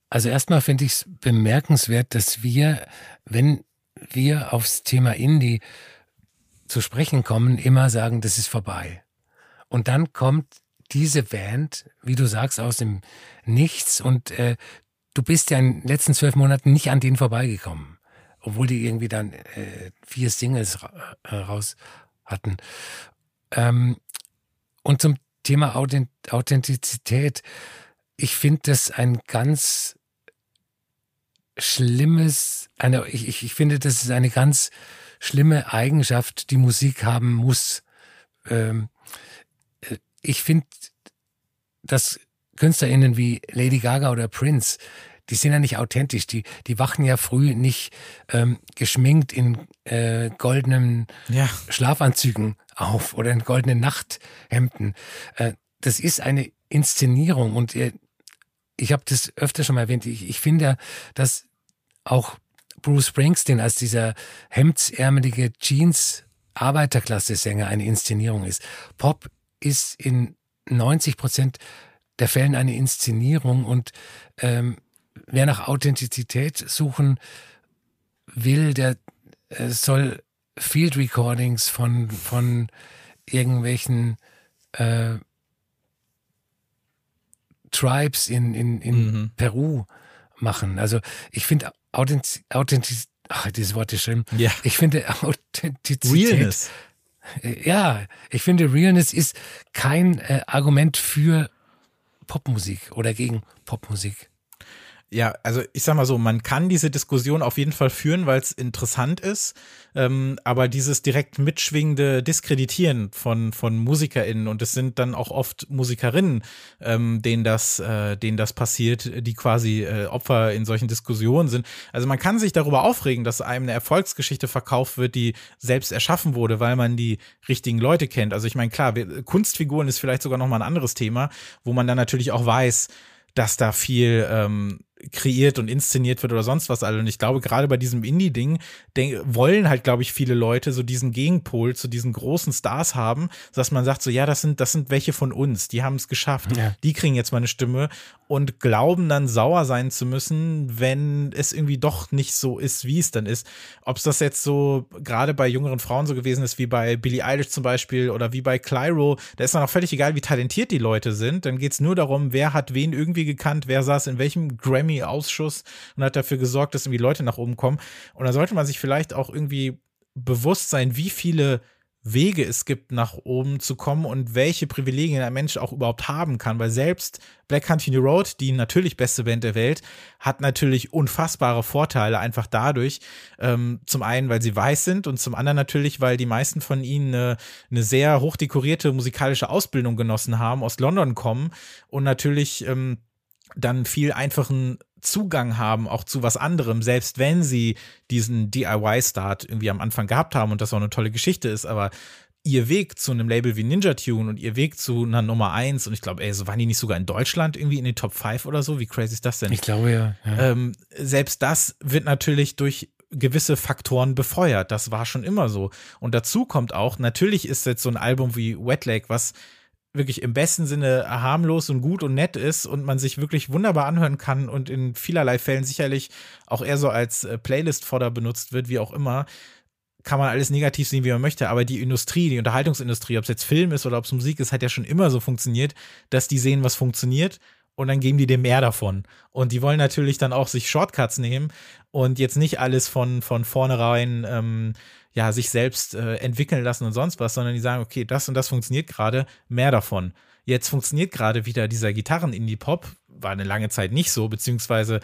Also erstmal finde ich es bemerkenswert, dass wir, wenn wir aufs Thema Indie zu sprechen kommen, immer sagen, das ist vorbei. Und dann kommt diese Band, wie du sagst, aus dem Nichts und äh, du bist ja in den letzten zwölf Monaten nicht an denen vorbeigekommen, obwohl die irgendwie dann äh, vier Singles äh, raus hatten. Ähm, und zum Thema Authentizität, ich finde das ein ganz schlimmes, eine, ich, ich finde, das ist eine ganz schlimme Eigenschaft, die Musik haben muss. Ähm, ich finde, dass KünstlerInnen wie Lady Gaga oder Prince, die sind ja nicht authentisch. Die, die wachen ja früh nicht ähm, geschminkt in äh, goldenen ja. Schlafanzügen auf oder in goldenen Nachthemden. Äh, das ist eine Inszenierung und äh, ich habe das öfter schon mal erwähnt. Ich, ich finde, dass auch Bruce Springsteen als dieser hemdsärmelige Jeans Arbeiterklasse-Sänger eine Inszenierung ist. Pop ist in 90 Prozent der Fällen eine Inszenierung und ähm, wer nach Authentizität suchen will, der äh, soll Field Recordings von, von irgendwelchen äh, Tribes in, in, in mhm. Peru machen. Also ich finde Authentizität, ach, dieses Wort ist schlimm. Ja. Ich finde Authentizität. Realness. Ja, ich finde Realness ist kein äh, Argument für Popmusik oder gegen Popmusik. Ja, also ich sag mal so, man kann diese Diskussion auf jeden Fall führen, weil es interessant ist. Ähm, aber dieses direkt mitschwingende Diskreditieren von, von MusikerInnen und es sind dann auch oft Musikerinnen, ähm, denen das, äh, denen das passiert, die quasi äh, Opfer in solchen Diskussionen sind. Also man kann sich darüber aufregen, dass einem eine Erfolgsgeschichte verkauft wird, die selbst erschaffen wurde, weil man die richtigen Leute kennt. Also ich meine, klar, Kunstfiguren ist vielleicht sogar nochmal ein anderes Thema, wo man dann natürlich auch weiß, dass da viel ähm, kreiert und inszeniert wird oder sonst was alle. Und ich glaube, gerade bei diesem Indie-Ding wollen halt, glaube ich, viele Leute so diesen Gegenpol zu diesen großen Stars haben, dass man sagt so, ja, das sind, das sind welche von uns, die haben es geschafft, ja. die kriegen jetzt mal eine Stimme und glauben dann sauer sein zu müssen, wenn es irgendwie doch nicht so ist, wie es dann ist. Ob es das jetzt so gerade bei jüngeren Frauen so gewesen ist, wie bei Billie Eilish zum Beispiel oder wie bei Clyro, da ist dann auch völlig egal, wie talentiert die Leute sind. Dann geht es nur darum, wer hat wen irgendwie gekannt, wer saß in welchem Grammy-Ausschuss und hat dafür gesorgt, dass irgendwie Leute nach oben kommen. Und da sollte man sich vielleicht auch irgendwie bewusst sein, wie viele Wege es gibt, nach oben zu kommen und welche Privilegien ein Mensch auch überhaupt haben kann. Weil selbst Black Country New Road, die natürlich beste Band der Welt, hat natürlich unfassbare Vorteile einfach dadurch. Ähm, zum einen, weil sie weiß sind und zum anderen natürlich, weil die meisten von ihnen eine, eine sehr hochdekorierte musikalische Ausbildung genossen haben, aus London kommen und natürlich ähm, dann viel einfachen Zugang haben, auch zu was anderem, selbst wenn sie diesen DIY-Start irgendwie am Anfang gehabt haben und das auch eine tolle Geschichte ist, aber ihr Weg zu einem Label wie Ninja Tune und ihr Weg zu einer Nummer 1 und ich glaube, ey, so waren die nicht sogar in Deutschland irgendwie in den Top 5 oder so? Wie crazy ist das denn? Ich glaube ja. ja. Ähm, selbst das wird natürlich durch gewisse Faktoren befeuert. Das war schon immer so. Und dazu kommt auch, natürlich ist jetzt so ein Album wie Wet Lake, was wirklich im besten Sinne harmlos und gut und nett ist und man sich wirklich wunderbar anhören kann und in vielerlei Fällen sicherlich auch eher so als äh, Playlist-Fodder benutzt wird, wie auch immer, kann man alles negativ sehen, wie man möchte. Aber die Industrie, die Unterhaltungsindustrie, ob es jetzt Film ist oder ob es Musik ist, hat ja schon immer so funktioniert, dass die sehen, was funktioniert und dann geben die dir mehr davon. Und die wollen natürlich dann auch sich Shortcuts nehmen und jetzt nicht alles von, von vornherein ähm, ja, sich selbst äh, entwickeln lassen und sonst was, sondern die sagen, okay, das und das funktioniert gerade, mehr davon. Jetzt funktioniert gerade wieder dieser Gitarren-Indie-Pop, war eine lange Zeit nicht so, beziehungsweise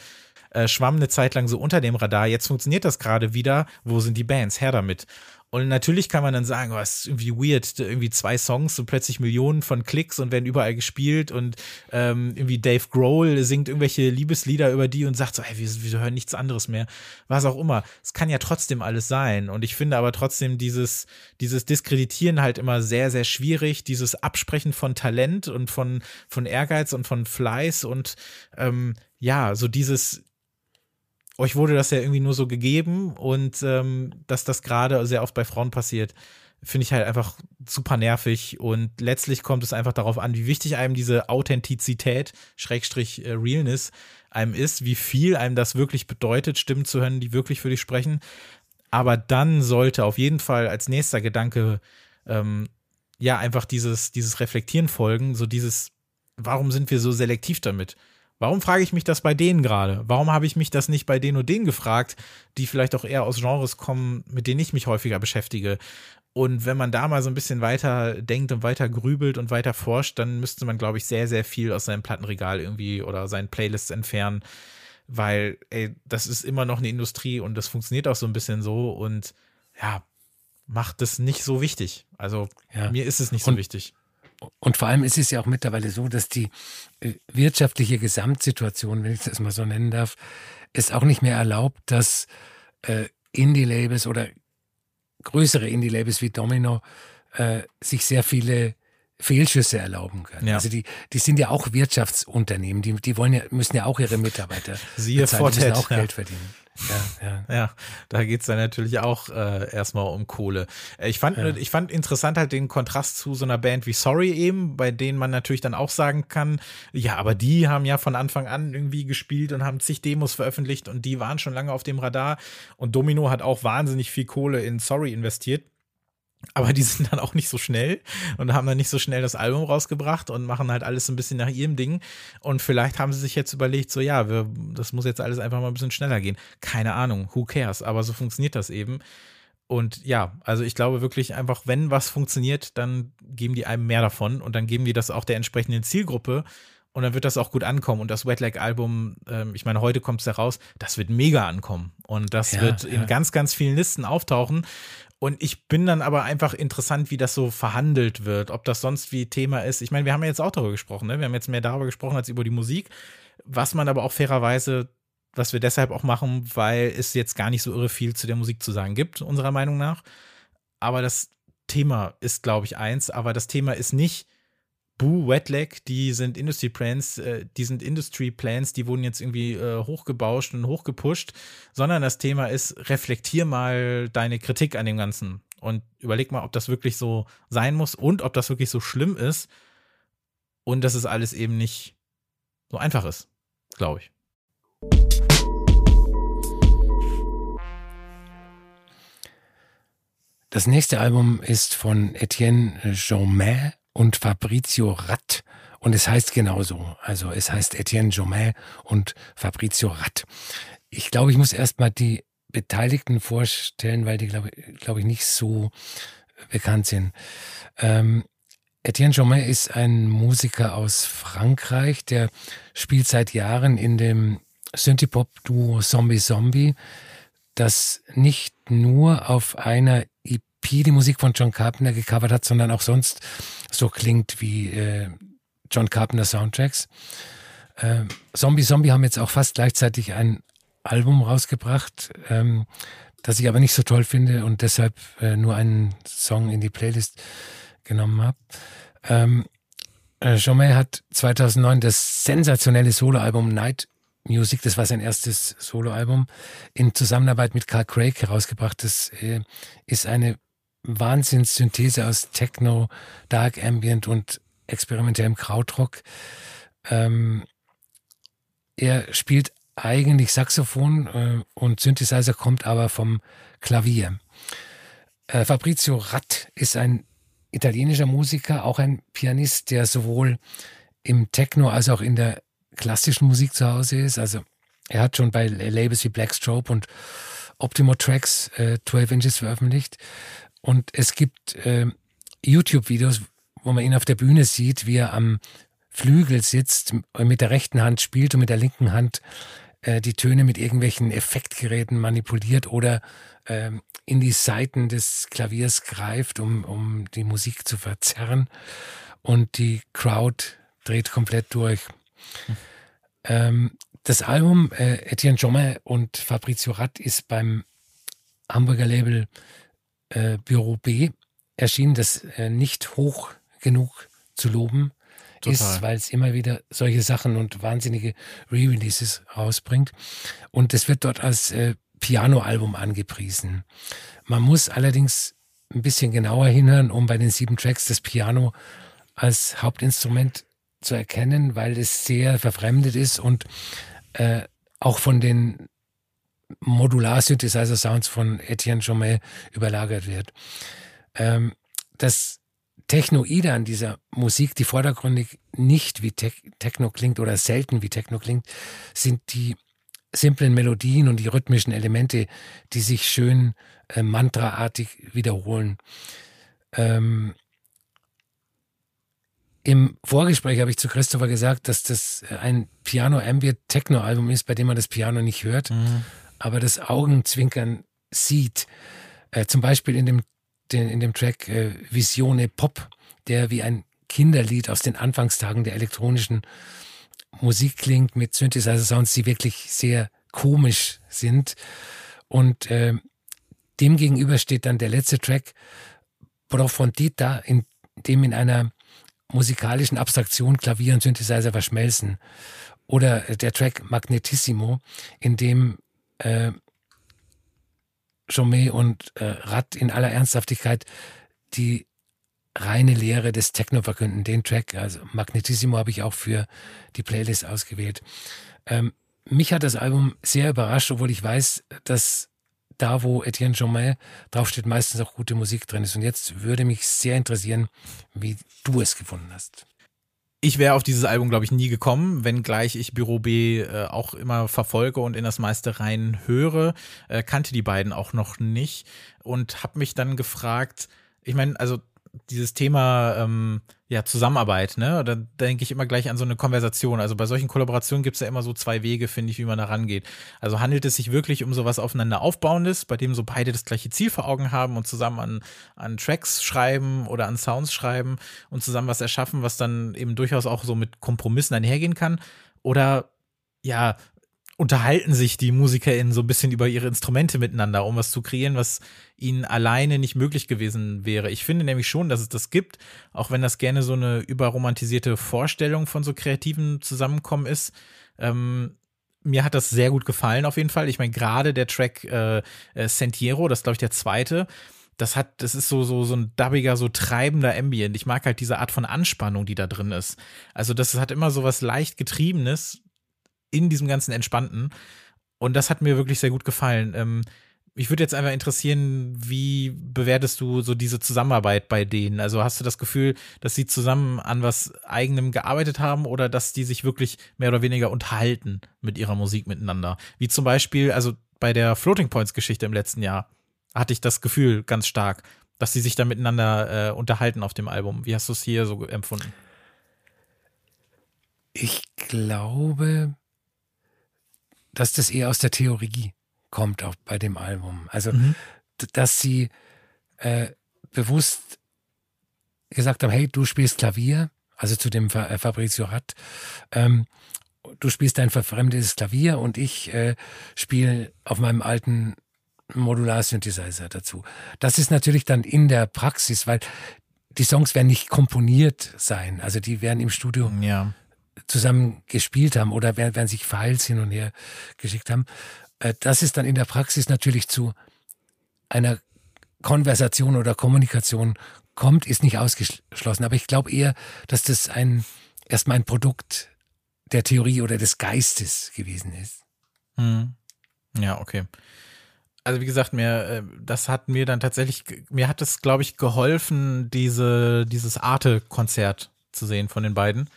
äh, schwamm eine Zeit lang so unter dem Radar. Jetzt funktioniert das gerade wieder. Wo sind die Bands? Her damit. Und natürlich kann man dann sagen, oh, es ist irgendwie weird, irgendwie zwei Songs und plötzlich Millionen von Klicks und werden überall gespielt und ähm, irgendwie Dave Grohl singt irgendwelche Liebeslieder über die und sagt so, hey, wir, wir hören nichts anderes mehr. Was auch immer. Es kann ja trotzdem alles sein. Und ich finde aber trotzdem dieses, dieses Diskreditieren halt immer sehr, sehr schwierig, dieses Absprechen von Talent und von, von Ehrgeiz und von Fleiß und ähm, ja, so dieses, euch wurde das ja irgendwie nur so gegeben und ähm, dass das gerade sehr oft bei Frauen passiert, finde ich halt einfach super nervig und letztlich kommt es einfach darauf an, wie wichtig einem diese Authentizität, Schrägstrich äh, Realness einem ist, wie viel einem das wirklich bedeutet, Stimmen zu hören, die wirklich für dich sprechen. Aber dann sollte auf jeden Fall als nächster Gedanke ähm, ja einfach dieses, dieses Reflektieren folgen, so dieses, warum sind wir so selektiv damit? Warum frage ich mich das bei denen gerade? Warum habe ich mich das nicht bei denen und denen gefragt, die vielleicht auch eher aus Genres kommen, mit denen ich mich häufiger beschäftige? Und wenn man da mal so ein bisschen weiter denkt und weiter grübelt und weiter forscht, dann müsste man, glaube ich, sehr, sehr viel aus seinem Plattenregal irgendwie oder seinen Playlists entfernen, weil, ey, das ist immer noch eine Industrie und das funktioniert auch so ein bisschen so und ja, macht es nicht so wichtig. Also ja. mir ist es nicht und, so wichtig. Und vor allem ist es ja auch mittlerweile so, dass die äh, wirtschaftliche Gesamtsituation, wenn ich das mal so nennen darf, es auch nicht mehr erlaubt, dass äh, Indie-Labels oder größere Indie-Labels wie Domino äh, sich sehr viele Fehlschüsse erlauben können. Ja. Also die, die sind ja auch Wirtschaftsunternehmen, die, die wollen ja, müssen ja auch ihre Mitarbeiter Siehe bezahlen, die müssen auch ja. Geld verdienen. Ja, ja. ja da geht's dann natürlich auch äh, erstmal um Kohle. Äh, ich fand, ja. ich fand interessant halt den Kontrast zu so einer Band wie Sorry eben, bei denen man natürlich dann auch sagen kann, ja, aber die haben ja von Anfang an irgendwie gespielt und haben zig Demos veröffentlicht und die waren schon lange auf dem Radar. Und Domino hat auch wahnsinnig viel Kohle in Sorry investiert. Aber die sind dann auch nicht so schnell und haben dann nicht so schnell das Album rausgebracht und machen halt alles ein bisschen nach ihrem Ding. Und vielleicht haben sie sich jetzt überlegt, so ja, wir, das muss jetzt alles einfach mal ein bisschen schneller gehen. Keine Ahnung, who cares? Aber so funktioniert das eben. Und ja, also ich glaube wirklich einfach, wenn was funktioniert, dann geben die einem mehr davon und dann geben die das auch der entsprechenden Zielgruppe und dann wird das auch gut ankommen. Und das Wet Leg Album, ähm, ich meine, heute kommt es ja raus, das wird mega ankommen. Und das ja, wird in ganz, ganz vielen Listen auftauchen. Und ich bin dann aber einfach interessant, wie das so verhandelt wird, ob das sonst wie Thema ist. Ich meine, wir haben ja jetzt auch darüber gesprochen, ne? Wir haben jetzt mehr darüber gesprochen als über die Musik. Was man aber auch fairerweise, was wir deshalb auch machen, weil es jetzt gar nicht so irre viel zu der Musik zu sagen gibt, unserer Meinung nach. Aber das Thema ist, glaube ich, eins, aber das Thema ist nicht, Boo, Wetlag, die sind Industry Plans, äh, die sind Industry Plans, die wurden jetzt irgendwie äh, hochgebauscht und hochgepusht, sondern das Thema ist, reflektier mal deine Kritik an dem Ganzen und überleg mal, ob das wirklich so sein muss und ob das wirklich so schlimm ist und dass es alles eben nicht so einfach ist, glaube ich. Das nächste Album ist von Etienne Jomain und Fabrizio Ratt und es heißt genauso. Also es heißt Etienne Jomain und Fabrizio Ratt. Ich glaube, ich muss erstmal die Beteiligten vorstellen, weil die, glaube glaub ich, nicht so bekannt sind. Ähm, Etienne Jomain ist ein Musiker aus Frankreich, der spielt seit Jahren in dem Synthipop-Duo Zombie Zombie, das nicht nur auf einer EP die Musik von John Carpenter gecovert hat, sondern auch sonst so klingt wie äh, John Carpenter Soundtracks. Äh, Zombie Zombie haben jetzt auch fast gleichzeitig ein Album rausgebracht, ähm, das ich aber nicht so toll finde und deshalb äh, nur einen Song in die Playlist genommen habe. Ähm, äh, Jomain hat 2009 das sensationelle Soloalbum Night Music, das war sein erstes Soloalbum, in Zusammenarbeit mit Carl Craig herausgebracht. Das äh, ist eine Wahnsinnssynthese aus Techno, Dark Ambient und experimentellem Krautrock. Ähm, er spielt eigentlich Saxophon äh, und Synthesizer kommt aber vom Klavier. Äh, Fabrizio Ratt ist ein italienischer Musiker, auch ein Pianist, der sowohl im Techno als auch in der klassischen Musik zu Hause ist. Also er hat schon bei Labels wie Blackstrobe und Optimo Tracks äh, 12 Inches veröffentlicht. Und es gibt äh, YouTube-Videos, wo man ihn auf der Bühne sieht, wie er am Flügel sitzt, mit der rechten Hand spielt und mit der linken Hand äh, die Töne mit irgendwelchen Effektgeräten manipuliert oder äh, in die Saiten des Klaviers greift, um, um die Musik zu verzerren. Und die Crowd dreht komplett durch. Hm. Ähm, das Album äh, Etienne Jomain und Fabrizio Ratt ist beim Hamburger Label äh, Büro B erschienen, das äh, nicht hoch genug zu loben Total. ist, weil es immer wieder solche Sachen und wahnsinnige Re-Releases rausbringt. Und es wird dort als äh, Piano-Album angepriesen. Man muss allerdings ein bisschen genauer hinhören, um bei den sieben Tracks das Piano als Hauptinstrument zu erkennen, weil es sehr verfremdet ist und äh, auch von den Modular-Synthesizer-Sounds von Etienne Jomet überlagert wird. Ähm, das Technoide an dieser Musik, die vordergründig nicht wie Te Techno klingt oder selten wie Techno klingt, sind die simplen Melodien und die rhythmischen Elemente, die sich schön äh, mantraartig wiederholen. Ähm, Im Vorgespräch habe ich zu Christopher gesagt, dass das ein Piano-Ambient-Techno-Album ist, bei dem man das Piano nicht hört, mhm. Aber das Augenzwinkern sieht. Äh, zum Beispiel in dem den, in dem Track äh, Visione Pop, der wie ein Kinderlied aus den Anfangstagen der elektronischen Musik klingt, mit Synthesizer-Sounds, die wirklich sehr komisch sind. Und äh, dem gegenüber steht dann der letzte Track, Profondita, in dem in einer musikalischen Abstraktion Klavier und Synthesizer verschmelzen. Oder der Track Magnetissimo, in dem äh, Jomet und äh, Rad in aller Ernsthaftigkeit die reine Lehre des Techno verkünden. Den Track, also Magnetissimo, habe ich auch für die Playlist ausgewählt. Ähm, mich hat das Album sehr überrascht, obwohl ich weiß, dass da, wo Etienne Jomet draufsteht, meistens auch gute Musik drin ist. Und jetzt würde mich sehr interessieren, wie du es gefunden hast ich wäre auf dieses Album, glaube ich, nie gekommen, wenngleich ich Büro B äh, auch immer verfolge und in das meiste rein höre, äh, kannte die beiden auch noch nicht und habe mich dann gefragt, ich meine, also dieses Thema ähm, ja, Zusammenarbeit, ne? Da denke ich immer gleich an so eine Konversation. Also bei solchen Kollaborationen gibt es ja immer so zwei Wege, finde ich, wie man da rangeht. Also handelt es sich wirklich um sowas aufeinander Aufbauendes, bei dem so beide das gleiche Ziel vor Augen haben und zusammen an, an Tracks schreiben oder an Sounds schreiben und zusammen was erschaffen, was dann eben durchaus auch so mit Kompromissen einhergehen kann? Oder ja, unterhalten sich die MusikerInnen so ein bisschen über ihre Instrumente miteinander, um was zu kreieren, was ihnen alleine nicht möglich gewesen wäre. Ich finde nämlich schon, dass es das gibt, auch wenn das gerne so eine überromantisierte Vorstellung von so kreativen Zusammenkommen ist. Ähm, mir hat das sehr gut gefallen auf jeden Fall. Ich meine, gerade der Track äh, äh, Sentiero, das ist, glaube ich, der zweite, das hat, das ist so, so, so ein dubbiger, so treibender Ambient. Ich mag halt diese Art von Anspannung, die da drin ist. Also, das hat immer so was leicht Getriebenes in diesem ganzen Entspannten. Und das hat mir wirklich sehr gut gefallen. Ähm, mich würde jetzt einfach interessieren, wie bewertest du so diese Zusammenarbeit bei denen? Also hast du das Gefühl, dass sie zusammen an was eigenem gearbeitet haben oder dass die sich wirklich mehr oder weniger unterhalten mit ihrer Musik miteinander? Wie zum Beispiel, also bei der Floating Points Geschichte im letzten Jahr hatte ich das Gefühl ganz stark, dass sie sich da miteinander äh, unterhalten auf dem Album. Wie hast du es hier so empfunden? Ich glaube, dass das eher aus der Theorie kommt auch bei dem Album. Also, mhm. dass sie äh, bewusst gesagt haben, hey, du spielst Klavier, also zu dem äh, Fabrizio Ratt, ähm, du spielst ein verfremdetes Klavier und ich äh, spiele auf meinem alten Modular-Synthesizer dazu. Das ist natürlich dann in der Praxis, weil die Songs werden nicht komponiert sein, also die werden im Studio ja. Zusammen gespielt haben oder werden, werden sich Files hin und her geschickt haben. Äh, das ist dann in der Praxis natürlich zu einer Konversation oder Kommunikation kommt, ist nicht ausgeschlossen. Aber ich glaube eher, dass das ein erstmal ein Produkt der Theorie oder des Geistes gewesen ist. Hm. Ja, okay. Also wie gesagt, mir äh, das hat mir dann tatsächlich, mir hat es, glaube ich, geholfen, diese dieses Arte-Konzert zu sehen von den beiden.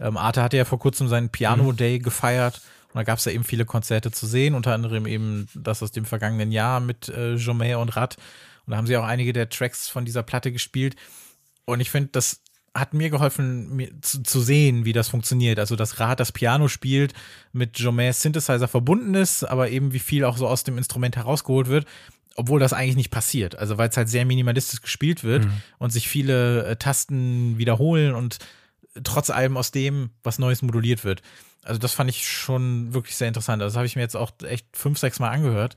Ähm, Arte hatte ja vor kurzem seinen Piano mhm. Day gefeiert und da gab es ja eben viele Konzerte zu sehen, unter anderem eben das aus dem vergangenen Jahr mit äh, Jomet und Rad. Und da haben sie auch einige der Tracks von dieser Platte gespielt. Und ich finde, das hat mir geholfen, mir zu, zu, sehen, wie das funktioniert. Also, dass Rad das Piano spielt, mit Jomets Synthesizer verbunden ist, aber eben wie viel auch so aus dem Instrument herausgeholt wird, obwohl das eigentlich nicht passiert. Also, weil es halt sehr minimalistisch gespielt wird mhm. und sich viele äh, Tasten wiederholen und trotz allem aus dem was Neues moduliert wird. Also das fand ich schon wirklich sehr interessant. Also das habe ich mir jetzt auch echt fünf, sechs Mal angehört,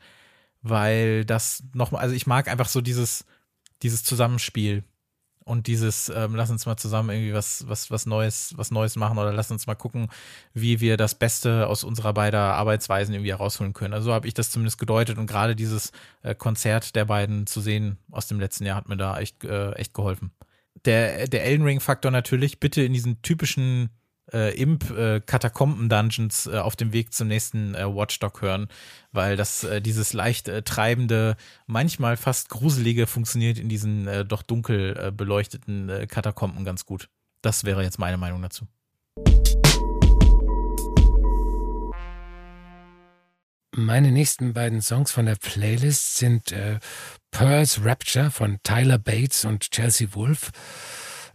weil das nochmal, also ich mag einfach so dieses, dieses Zusammenspiel und dieses, ähm, lass uns mal zusammen irgendwie was, was, was Neues, was Neues machen oder lass uns mal gucken, wie wir das Beste aus unserer beider Arbeitsweisen irgendwie herausholen können. Also so habe ich das zumindest gedeutet und gerade dieses äh, Konzert der beiden zu sehen aus dem letzten Jahr hat mir da echt, äh, echt geholfen. Der, der Elden Ring-Faktor natürlich, bitte in diesen typischen äh, Imp-Katakomben-Dungeons äh, äh, auf dem Weg zum nächsten äh, Watchdog hören, weil das äh, dieses leicht äh, treibende, manchmal fast gruselige funktioniert in diesen äh, doch dunkel äh, beleuchteten äh, Katakomben ganz gut. Das wäre jetzt meine Meinung dazu. Meine nächsten beiden Songs von der Playlist sind äh, Pearl's Rapture von Tyler Bates und Chelsea Wolf.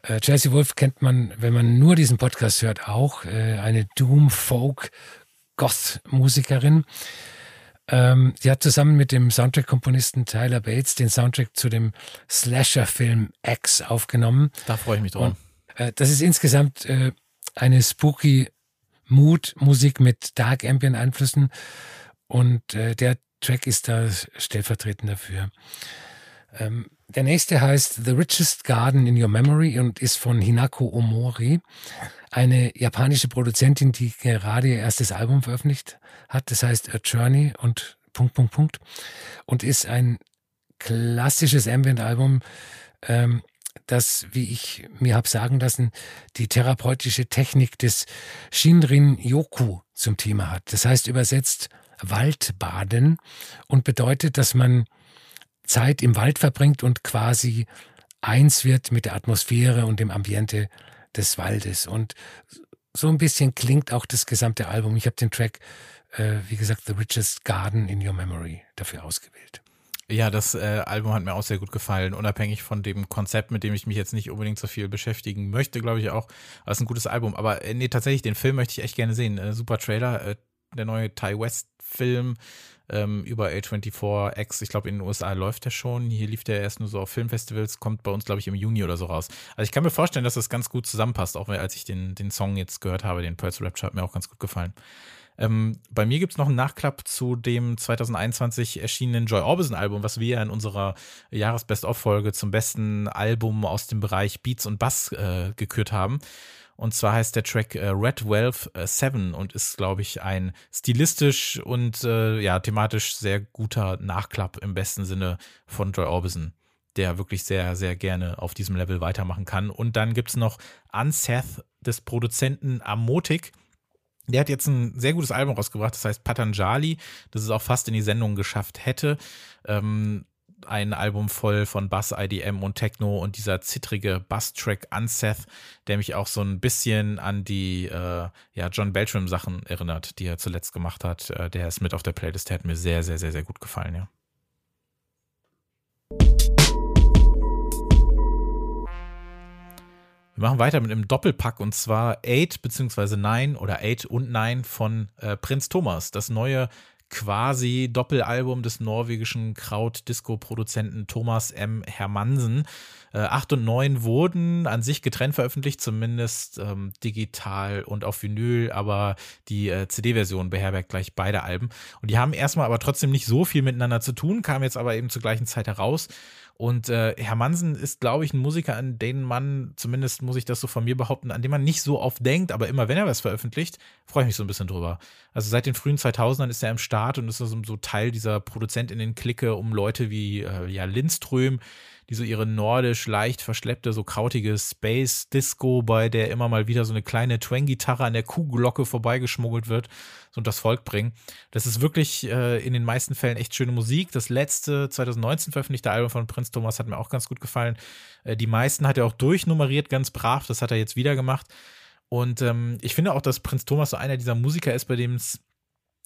Äh, Chelsea Wolf kennt man, wenn man nur diesen Podcast hört, auch äh, eine Doom-Folk-Goth-Musikerin. Ähm, sie hat zusammen mit dem Soundtrack-Komponisten Tyler Bates den Soundtrack zu dem Slasher-Film X aufgenommen. Da freue ich mich drauf. Äh, das ist insgesamt äh, eine spooky Mood-Musik mit Dark Ambient-Einflüssen und äh, der Track ist da stellvertretend dafür. Ähm, der nächste heißt The Richest Garden in Your Memory und ist von Hinako Omori, eine japanische Produzentin, die gerade ihr erstes Album veröffentlicht hat. Das heißt A Journey und Punkt, Punkt, Punkt. Und ist ein klassisches Ambient-Album, ähm, das, wie ich mir habe sagen lassen, die therapeutische Technik des Shinrin Yoku zum Thema hat. Das heißt übersetzt Waldbaden und bedeutet, dass man Zeit im Wald verbringt und quasi eins wird mit der Atmosphäre und dem Ambiente des Waldes. Und so ein bisschen klingt auch das gesamte Album. Ich habe den Track, äh, wie gesagt, The Richest Garden in Your Memory dafür ausgewählt. Ja, das äh, Album hat mir auch sehr gut gefallen, unabhängig von dem Konzept, mit dem ich mich jetzt nicht unbedingt so viel beschäftigen möchte, glaube ich auch. Es ist ein gutes Album. Aber äh, nee, tatsächlich, den Film möchte ich echt gerne sehen. Äh, super Trailer. Der neue Ty West-Film ähm, über A24X. Ich glaube, in den USA läuft der schon. Hier lief der erst nur so auf Filmfestivals, kommt bei uns, glaube ich, im Juni oder so raus. Also ich kann mir vorstellen, dass das ganz gut zusammenpasst, auch als ich den, den Song jetzt gehört habe, den Pulse Rapture, hat mir auch ganz gut gefallen. Ähm, bei mir gibt es noch einen Nachklapp zu dem 2021 erschienenen Joy Orbison-Album, was wir in unserer Jahresbest-of-Folge zum besten Album aus dem Bereich Beats und Bass äh, gekürt haben. Und zwar heißt der Track äh, Red 7 äh, und ist, glaube ich, ein stilistisch und äh, ja, thematisch sehr guter Nachklapp im besten Sinne von Joy Orbison, der wirklich sehr, sehr gerne auf diesem Level weitermachen kann. Und dann gibt es noch Unseth des Produzenten Amotic. Der hat jetzt ein sehr gutes Album rausgebracht, das heißt Patanjali, das es auch fast in die Sendung geschafft hätte. Ähm, ein Album voll von Bass, IDM und Techno und dieser zittrige Bass-Track Unseth, der mich auch so ein bisschen an die äh, ja, John Beltram-Sachen erinnert, die er zuletzt gemacht hat. Äh, der ist mit auf der Playlist, der hat mir sehr, sehr, sehr, sehr gut gefallen, ja. Wir machen weiter mit einem Doppelpack und zwar Eight bzw. Nine oder Eight und Nine von äh, Prinz Thomas, das neue quasi Doppelalbum des norwegischen Kraut-Disco-Produzenten Thomas M. Hermansen. Äh, 8 und 9 wurden an sich getrennt veröffentlicht, zumindest ähm, digital und auf Vinyl, aber die äh, CD-Version beherbergt gleich beide Alben. Und die haben erstmal aber trotzdem nicht so viel miteinander zu tun, kamen jetzt aber eben zur gleichen Zeit heraus. Und äh, Herr Mansen ist, glaube ich, ein Musiker, an den man, zumindest muss ich das so von mir behaupten, an den man nicht so oft denkt, aber immer wenn er was veröffentlicht, freue ich mich so ein bisschen drüber. Also seit den frühen 2000ern ist er im Start und ist so, so Teil dieser Produzentinnen-Clique um Leute wie äh, ja, Lindström, die so ihre nordisch leicht verschleppte, so krautige Space Disco, bei der immer mal wieder so eine kleine Twang-Gitarre an der Kuhglocke vorbeigeschmuggelt wird, so das Volk bringen. Das ist wirklich äh, in den meisten Fällen echt schöne Musik. Das letzte 2019 veröffentlichte Album von Prinz Thomas hat mir auch ganz gut gefallen. Äh, die meisten hat er auch durchnummeriert, ganz brav. Das hat er jetzt wieder gemacht. Und ähm, ich finde auch, dass Prinz Thomas so einer dieser Musiker ist, bei dem es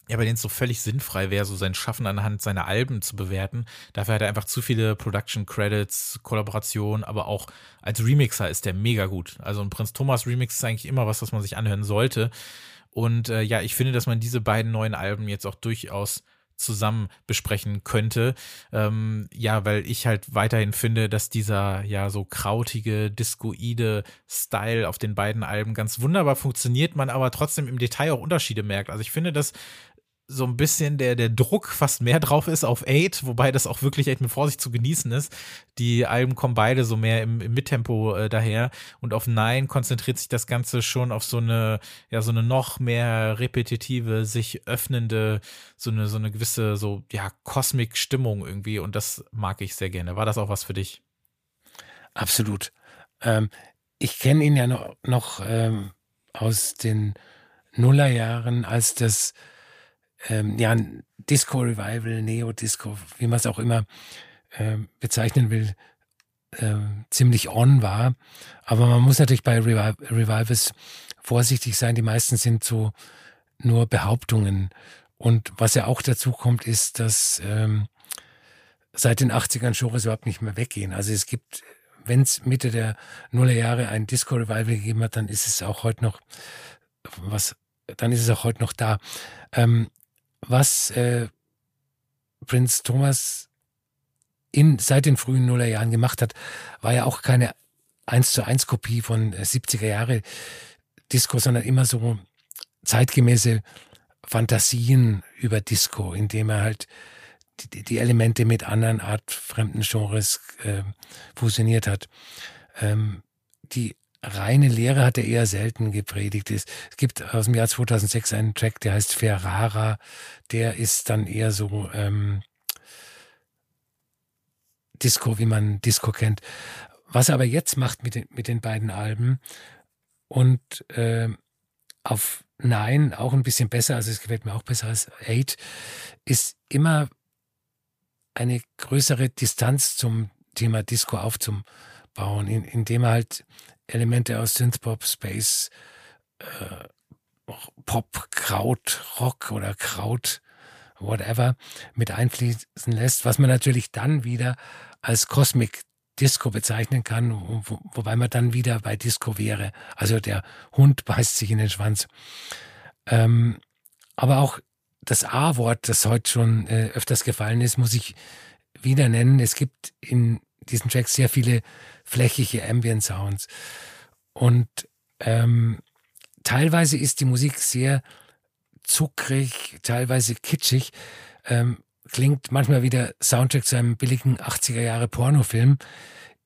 ja, bei denen es so völlig sinnfrei wäre, so sein Schaffen anhand seiner Alben zu bewerten. Dafür hat er einfach zu viele Production Credits, Kollaborationen, aber auch als Remixer ist der mega gut. Also ein Prinz Thomas Remix ist eigentlich immer was, was man sich anhören sollte. Und äh, ja, ich finde, dass man diese beiden neuen Alben jetzt auch durchaus zusammen besprechen könnte. Ähm, ja, weil ich halt weiterhin finde, dass dieser ja so krautige, discoide Style auf den beiden Alben ganz wunderbar funktioniert, man aber trotzdem im Detail auch Unterschiede merkt. Also ich finde, dass so ein bisschen der, der Druck fast mehr drauf ist auf Eight, wobei das auch wirklich echt mit Vorsicht zu genießen ist. Die Alben kommen beide so mehr im, im Mittempo äh, daher und auf Nine konzentriert sich das Ganze schon auf so eine, ja, so eine noch mehr repetitive, sich öffnende, so eine, so eine gewisse, so, ja, Kosmik-Stimmung irgendwie und das mag ich sehr gerne. War das auch was für dich? Absolut. Ähm, ich kenne ihn ja noch, noch ähm, aus den Nullerjahren, als das ähm, ja, ein Disco-Revival, Neo-Disco, wie man es auch immer äh, bezeichnen will, äh, ziemlich on war. Aber man muss natürlich bei Revi Revivals vorsichtig sein. Die meisten sind so nur Behauptungen. Und was ja auch dazu kommt, ist, dass ähm, seit den 80ern Genres überhaupt nicht mehr weggehen. Also es gibt, wenn es Mitte der Nullerjahre ein Disco-Revival gegeben hat, dann ist es auch heute noch was, dann ist es auch heute noch da. Ähm, was äh, Prinz Thomas in, seit den frühen Nullerjahren gemacht hat, war ja auch keine 1 zu 1 Kopie von 70er Jahre Disco, sondern immer so zeitgemäße Fantasien über Disco, indem er halt die, die Elemente mit anderen Art fremden Genres äh, fusioniert hat. Ähm, die reine Lehre hat er eher selten gepredigt. Es gibt aus dem Jahr 2006 einen Track, der heißt Ferrara. Der ist dann eher so ähm, Disco, wie man Disco kennt. Was er aber jetzt macht mit den, mit den beiden Alben und äh, auf Nein auch ein bisschen besser, also es gefällt mir auch besser als Eight, ist immer eine größere Distanz zum Thema Disco aufzubauen, indem er halt Elemente aus Synthpop, Space, äh, Pop, Kraut, Rock oder Kraut, whatever, mit einfließen lässt, was man natürlich dann wieder als Cosmic Disco bezeichnen kann, wo, wobei man dann wieder bei Disco wäre. Also der Hund beißt sich in den Schwanz. Ähm, aber auch das A-Wort, das heute schon äh, öfters gefallen ist, muss ich wieder nennen. Es gibt in diesen Tracks sehr viele flächige Ambient Sounds. Und ähm, teilweise ist die Musik sehr zuckrig, teilweise kitschig. Ähm, klingt manchmal wie der Soundtrack zu einem billigen 80er Jahre Pornofilm.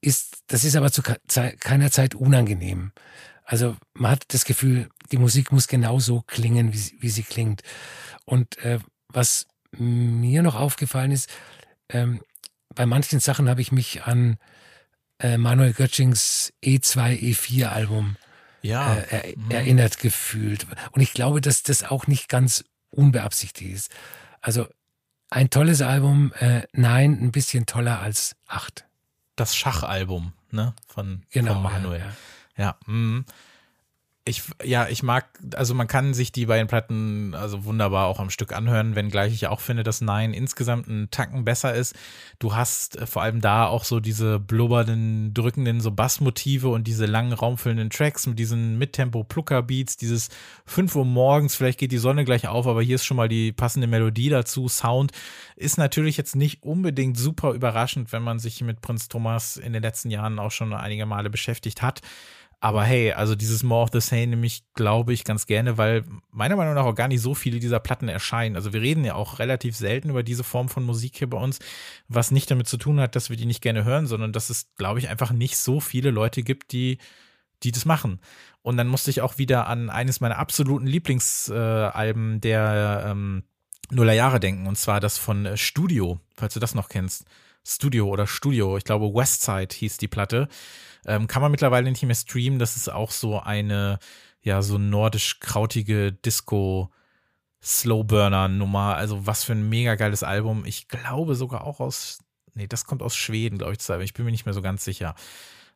Ist, das ist aber zu keiner Zeit unangenehm. Also man hat das Gefühl, die Musik muss genauso klingen, wie, wie sie klingt. Und äh, was mir noch aufgefallen ist, ähm, bei manchen Sachen habe ich mich an äh, Manuel Götschings E2, E4 Album ja. äh, er, mhm. erinnert gefühlt. Und ich glaube, dass das auch nicht ganz unbeabsichtigt ist. Also ein tolles Album, äh, nein, ein bisschen toller als acht. Das Schachalbum, ne? Von, genau, von Manuel. Ja, ja. ja mm ich, ja, ich mag, also man kann sich die beiden Platten also wunderbar auch am Stück anhören, wenngleich ich auch finde, dass Nein insgesamt ein Tacken besser ist. Du hast äh, vor allem da auch so diese blubbernden, drückenden so Bassmotive und diese langen, raumfüllenden Tracks mit diesen Mittempo-Plucker-Beats, dieses 5 Uhr morgens, vielleicht geht die Sonne gleich auf, aber hier ist schon mal die passende Melodie dazu. Sound ist natürlich jetzt nicht unbedingt super überraschend, wenn man sich mit Prinz Thomas in den letzten Jahren auch schon einige Male beschäftigt hat. Aber hey, also dieses More of the Same nämlich glaube ich ganz gerne, weil meiner Meinung nach auch gar nicht so viele dieser Platten erscheinen. Also wir reden ja auch relativ selten über diese Form von Musik hier bei uns, was nicht damit zu tun hat, dass wir die nicht gerne hören, sondern dass es, glaube ich, einfach nicht so viele Leute gibt, die, die das machen. Und dann musste ich auch wieder an eines meiner absoluten Lieblingsalben äh, der ähm, Nuller Jahre denken, und zwar das von Studio, falls du das noch kennst. Studio oder Studio, ich glaube Westside hieß die Platte. Ähm, kann man mittlerweile nicht mehr streamen. Das ist auch so eine, ja, so nordisch-krautige Disco- Slowburner-Nummer. Also was für ein mega geiles Album. Ich glaube sogar auch aus, nee, das kommt aus Schweden, glaube ich, ich bin mir nicht mehr so ganz sicher.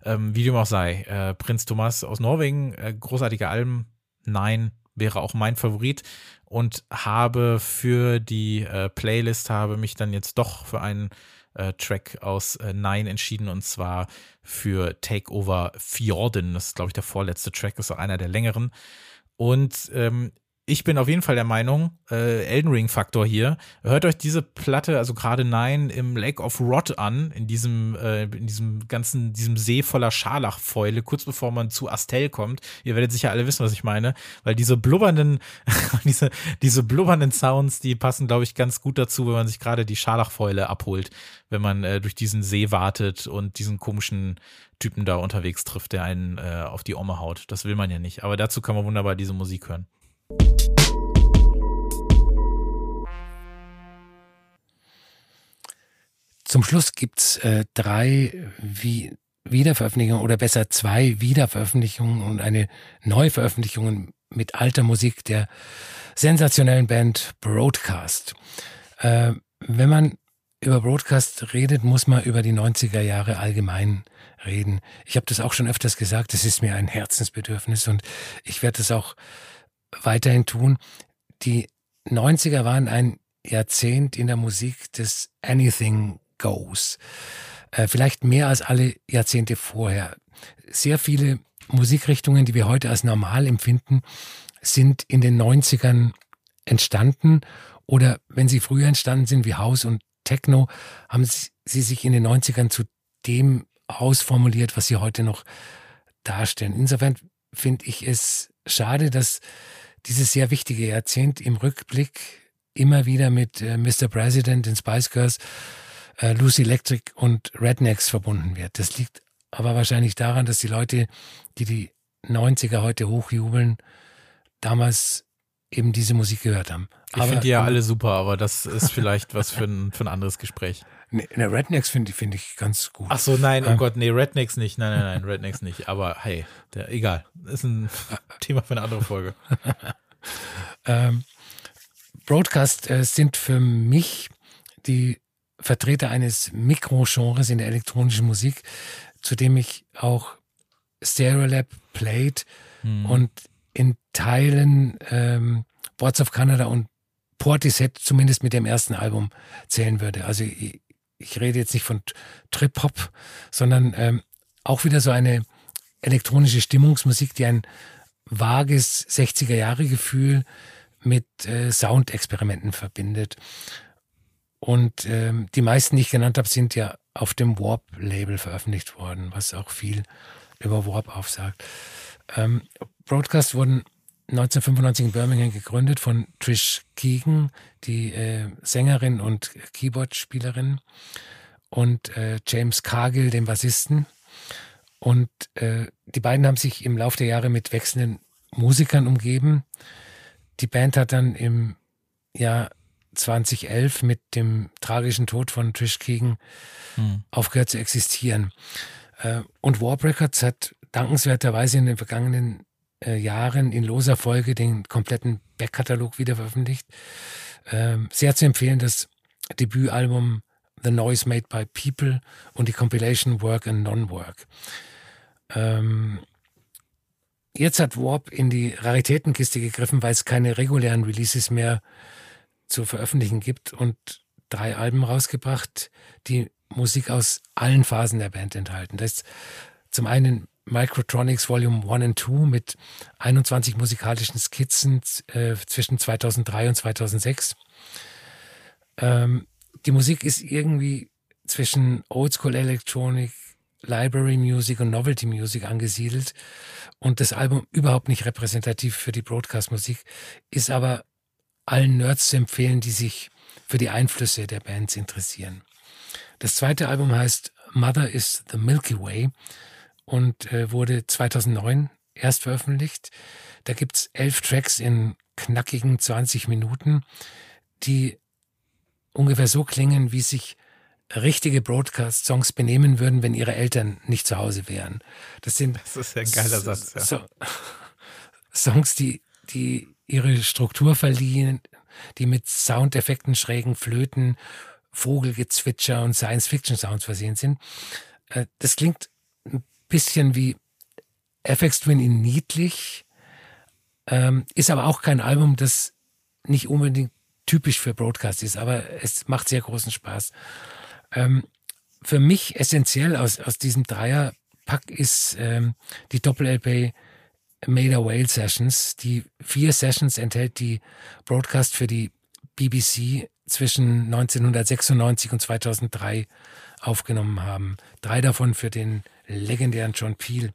Ähm, wie dem auch sei, äh, Prinz Thomas aus Norwegen, äh, großartige Alben. Nein, wäre auch mein Favorit und habe für die äh, Playlist habe mich dann jetzt doch für einen äh, Track aus äh, Nine entschieden und zwar für Takeover Fjorden. Das ist, glaube ich, der vorletzte Track, ist auch einer der längeren. Und ähm, ich bin auf jeden Fall der Meinung, äh, Elden Ring Faktor hier. Hört euch diese Platte, also gerade Nein, im Lake of Rot an, in diesem, äh, in diesem ganzen, diesem See voller Scharlachfäule, kurz bevor man zu Astel kommt. Ihr werdet sicher alle wissen, was ich meine, weil diese blubbernden, (laughs) diese, diese blubbernden Sounds, die passen, glaube ich, ganz gut dazu, wenn man sich gerade die Scharlachfäule abholt, wenn man äh, durch diesen See wartet und diesen komischen Typen da unterwegs trifft, der einen äh, auf die Omme haut. Das will man ja nicht. Aber dazu kann man wunderbar diese Musik hören. Zum Schluss gibt's äh, drei wie Wiederveröffentlichungen oder besser zwei Wiederveröffentlichungen und eine Neuveröffentlichung mit alter Musik der sensationellen Band Broadcast. Äh, wenn man über Broadcast redet, muss man über die 90er Jahre allgemein reden. Ich habe das auch schon öfters gesagt, das ist mir ein Herzensbedürfnis und ich werde das auch weiterhin tun. Die 90er waren ein Jahrzehnt in der Musik des Anything Goes. Äh, vielleicht mehr als alle Jahrzehnte vorher. Sehr viele Musikrichtungen, die wir heute als normal empfinden, sind in den 90ern entstanden oder wenn sie früher entstanden sind wie House und Techno, haben sie sich in den 90ern zu dem ausformuliert, was sie heute noch darstellen. Insofern finde ich es schade, dass dieses sehr wichtige Jahrzehnt im Rückblick immer wieder mit äh, Mr. President in Spice Girls, äh, Lucy Electric und Rednecks verbunden wird. Das liegt aber wahrscheinlich daran, dass die Leute, die die 90er heute hochjubeln, damals eben diese Musik gehört haben. Ich finde die ja alle super, aber das (laughs) ist vielleicht was für ein, für ein anderes Gespräch. Ne, ne Rednecks finde find ich ganz gut. Ach so, nein, oh Gott, nee, Rednecks nicht. Nein, nein, nein, Rednecks nicht. Aber hey, der, egal. Ist ein (laughs) Thema für eine andere Folge. (laughs) ähm, Broadcast äh, sind für mich die Vertreter eines Mikrogenres in der elektronischen Musik, zu dem ich auch Stereolab played hm. und in Teilen ähm, Boards of Canada und Portishead zumindest mit dem ersten Album zählen würde. Also ich, ich rede jetzt nicht von Trip-Hop, sondern ähm, auch wieder so eine elektronische Stimmungsmusik, die ein vages 60er-Jahre-Gefühl mit äh, Soundexperimenten verbindet. Und ähm, die meisten, die ich genannt habe, sind ja auf dem Warp-Label veröffentlicht worden, was auch viel über Warp aufsagt. Ähm, Broadcast wurden 1995 in Birmingham gegründet von Trish Keegan, die äh, Sängerin und Keyboard-Spielerin, und äh, James Cargill, dem Bassisten. Und äh, die beiden haben sich im Laufe der Jahre mit wechselnden Musikern umgeben. Die Band hat dann im Jahr 2011 mit dem tragischen Tod von Trish Keegan hm. aufgehört zu existieren. Äh, und Warp Records hat dankenswerterweise in den vergangenen äh, Jahren in loser Folge den kompletten Backkatalog wieder veröffentlicht. Ähm, sehr zu empfehlen das Debütalbum The Noise Made by People und die Compilation Work and Non-Work. Ähm, jetzt hat Warp in die Raritätenkiste gegriffen, weil es keine regulären Releases mehr zu veröffentlichen gibt und drei Alben rausgebracht, die Musik aus allen Phasen der Band enthalten. Das ist zum einen Microtronics Volume 1 und 2 mit 21 musikalischen Skizzen äh, zwischen 2003 und 2006. Ähm, die Musik ist irgendwie zwischen Oldschool Electronic, Library Music und Novelty Music angesiedelt und das Album überhaupt nicht repräsentativ für die Broadcast-Musik, ist aber allen Nerds zu empfehlen, die sich für die Einflüsse der Bands interessieren. Das zweite Album heißt Mother is the Milky Way und äh, wurde 2009 erst veröffentlicht. Da gibt's elf Tracks in knackigen 20 Minuten, die ungefähr so klingen, wie sich richtige Broadcast-Songs benehmen würden, wenn ihre Eltern nicht zu Hause wären. Das sind das ist ein geiler Satz. Ja. So, (laughs) Songs, die, die ihre Struktur verliehen, die mit Soundeffekten, schrägen Flöten Vogelgezwitscher und Science-Fiction-Sounds versehen sind. Äh, das klingt ein bisschen wie FX Twin in niedlich, ähm, ist aber auch kein Album, das nicht unbedingt typisch für Broadcast ist, aber es macht sehr großen Spaß. Ähm, für mich essentiell aus, aus diesem Dreierpack ist ähm, die Doppel-LP Maida Whale Sessions. Die vier Sessions enthält die Broadcast für die BBC zwischen 1996 und 2003 aufgenommen haben. Drei davon für den legendären John Peel.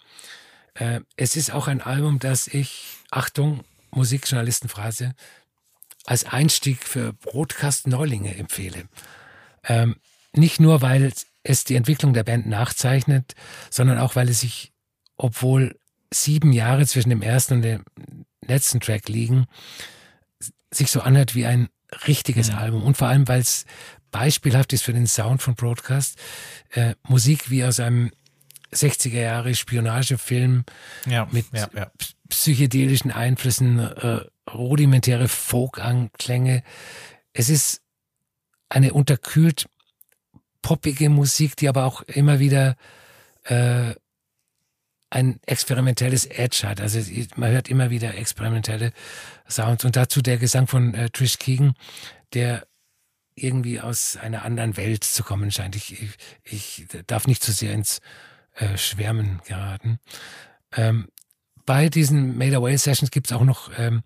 Äh, es ist auch ein Album, das ich, Achtung, Musikjournalistenphrase, als Einstieg für Broadcast-Neulinge empfehle. Ähm, nicht nur, weil es die Entwicklung der Band nachzeichnet, sondern auch, weil es sich, obwohl sieben Jahre zwischen dem ersten und dem letzten Track liegen, sich so anhört wie ein richtiges mhm. Album und vor allem, weil es beispielhaft ist für den Sound von Broadcast. Äh, Musik wie aus einem 60er Jahre Spionagefilm ja, mit ja, ja. psychedelischen Einflüssen, äh, rudimentäre Folk-Anklänge. Es ist eine unterkühlt poppige Musik, die aber auch immer wieder äh, ein experimentelles Edge hat. Also man hört immer wieder experimentelle Sounds. Und dazu der Gesang von äh, Trish Keegan, der irgendwie aus einer anderen Welt zu kommen scheint. Ich, ich, ich darf nicht zu sehr ins äh, Schwärmen geraten. Ähm, bei diesen Made Away Sessions gibt es auch noch ähm,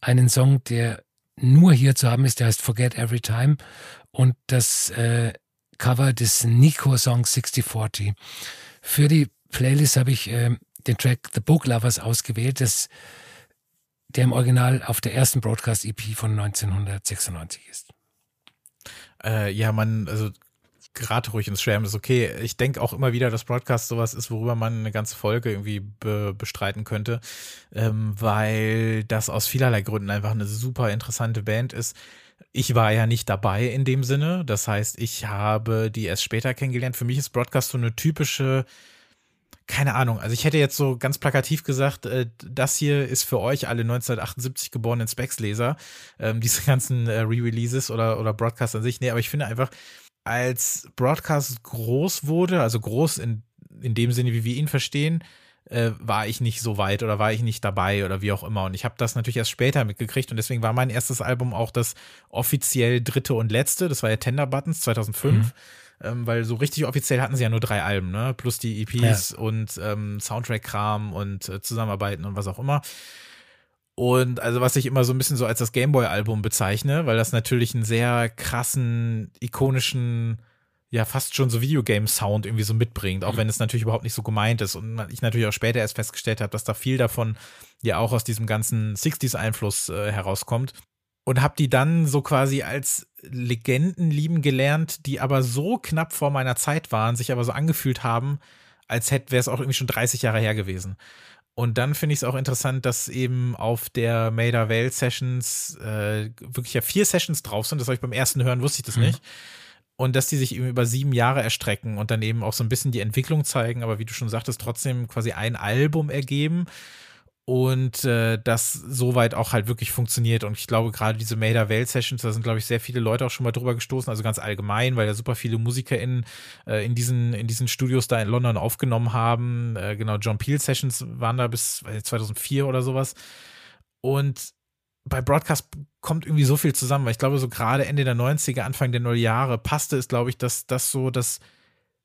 einen Song, der nur hier zu haben ist, der heißt Forget Every Time und das äh, Cover des Nico-Songs 6040. Für die Playlist habe ich äh, den Track The Book Lovers ausgewählt, das, der im Original auf der ersten Broadcast-EP von 1996 ist. Äh, ja, man, also gerade ruhig ins Schwärmen ist okay. Ich denke auch immer wieder, dass Broadcast sowas ist, worüber man eine ganze Folge irgendwie be bestreiten könnte, ähm, weil das aus vielerlei Gründen einfach eine super interessante Band ist. Ich war ja nicht dabei in dem Sinne. Das heißt, ich habe die erst später kennengelernt. Für mich ist Broadcast so eine typische keine Ahnung, also ich hätte jetzt so ganz plakativ gesagt, äh, das hier ist für euch alle 1978 geborenen Specs-Leser, ähm, diese ganzen äh, Re-Releases oder, oder Broadcasts an sich. Nee, aber ich finde einfach, als Broadcast groß wurde, also groß in, in dem Sinne, wie wir ihn verstehen, äh, war ich nicht so weit oder war ich nicht dabei oder wie auch immer. Und ich habe das natürlich erst später mitgekriegt und deswegen war mein erstes Album auch das offiziell dritte und letzte. Das war ja Tender Buttons 2005. Mhm ähm, weil so richtig offiziell hatten sie ja nur drei Alben, ne? Plus die EPs ja. und ähm, Soundtrack-Kram und äh, Zusammenarbeiten und was auch immer. Und also was ich immer so ein bisschen so als das Gameboy-Album bezeichne, weil das natürlich einen sehr krassen, ikonischen, ja fast schon so Videogame-Sound irgendwie so mitbringt, auch mhm. wenn es natürlich überhaupt nicht so gemeint ist. Und ich natürlich auch später erst festgestellt habe, dass da viel davon ja auch aus diesem ganzen 60s-Einfluss äh, herauskommt. Und habe die dann so quasi als Legenden lieben gelernt, die aber so knapp vor meiner Zeit waren, sich aber so angefühlt haben, als hätte wäre es auch irgendwie schon 30 Jahre her gewesen. Und dann finde ich es auch interessant, dass eben auf der Maida Vale Sessions äh, wirklich ja vier Sessions drauf sind. Das habe ich beim ersten Hören, wusste ich das mhm. nicht. Und dass die sich eben über sieben Jahre erstrecken und dann eben auch so ein bisschen die Entwicklung zeigen, aber wie du schon sagtest, trotzdem quasi ein Album ergeben und äh, das soweit auch halt wirklich funktioniert. Und ich glaube, gerade diese Mader Welt Sessions, da sind, glaube ich, sehr viele Leute auch schon mal drüber gestoßen, also ganz allgemein, weil ja super viele MusikerInnen äh, in, diesen, in diesen Studios da in London aufgenommen haben. Äh, genau, John Peel Sessions waren da bis 2004 oder sowas. Und bei Broadcast kommt irgendwie so viel zusammen, weil ich glaube, so gerade Ende der 90er, Anfang der Nulljahre passte es, glaube ich, dass das so das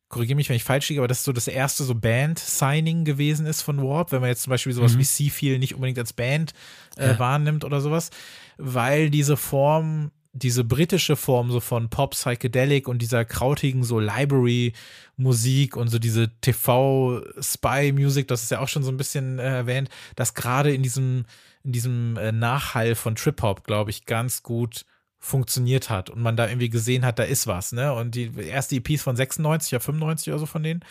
korrigiere mich, wenn ich falsch liege, aber das so das erste so Band-Signing gewesen ist von Warp, wenn man jetzt zum Beispiel sowas mhm. wie Seafeel nicht unbedingt als Band äh, ja. wahrnimmt oder sowas, weil diese Form, diese britische Form so von Pop, Psychedelic und dieser krautigen so Library-Musik und so diese TV-Spy-Music, das ist ja auch schon so ein bisschen äh, erwähnt, dass gerade in diesem, in diesem äh, Nachhall von Trip-Hop, glaube ich, ganz gut funktioniert hat und man da irgendwie gesehen hat, da ist was, ne? Und die erste EP ist von 96 oder 95 oder so von denen.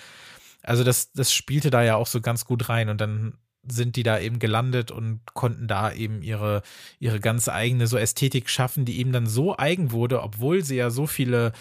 Also das, das spielte da ja auch so ganz gut rein und dann sind die da eben gelandet und konnten da eben ihre, ihre ganz eigene so Ästhetik schaffen, die eben dann so eigen wurde, obwohl sie ja so viele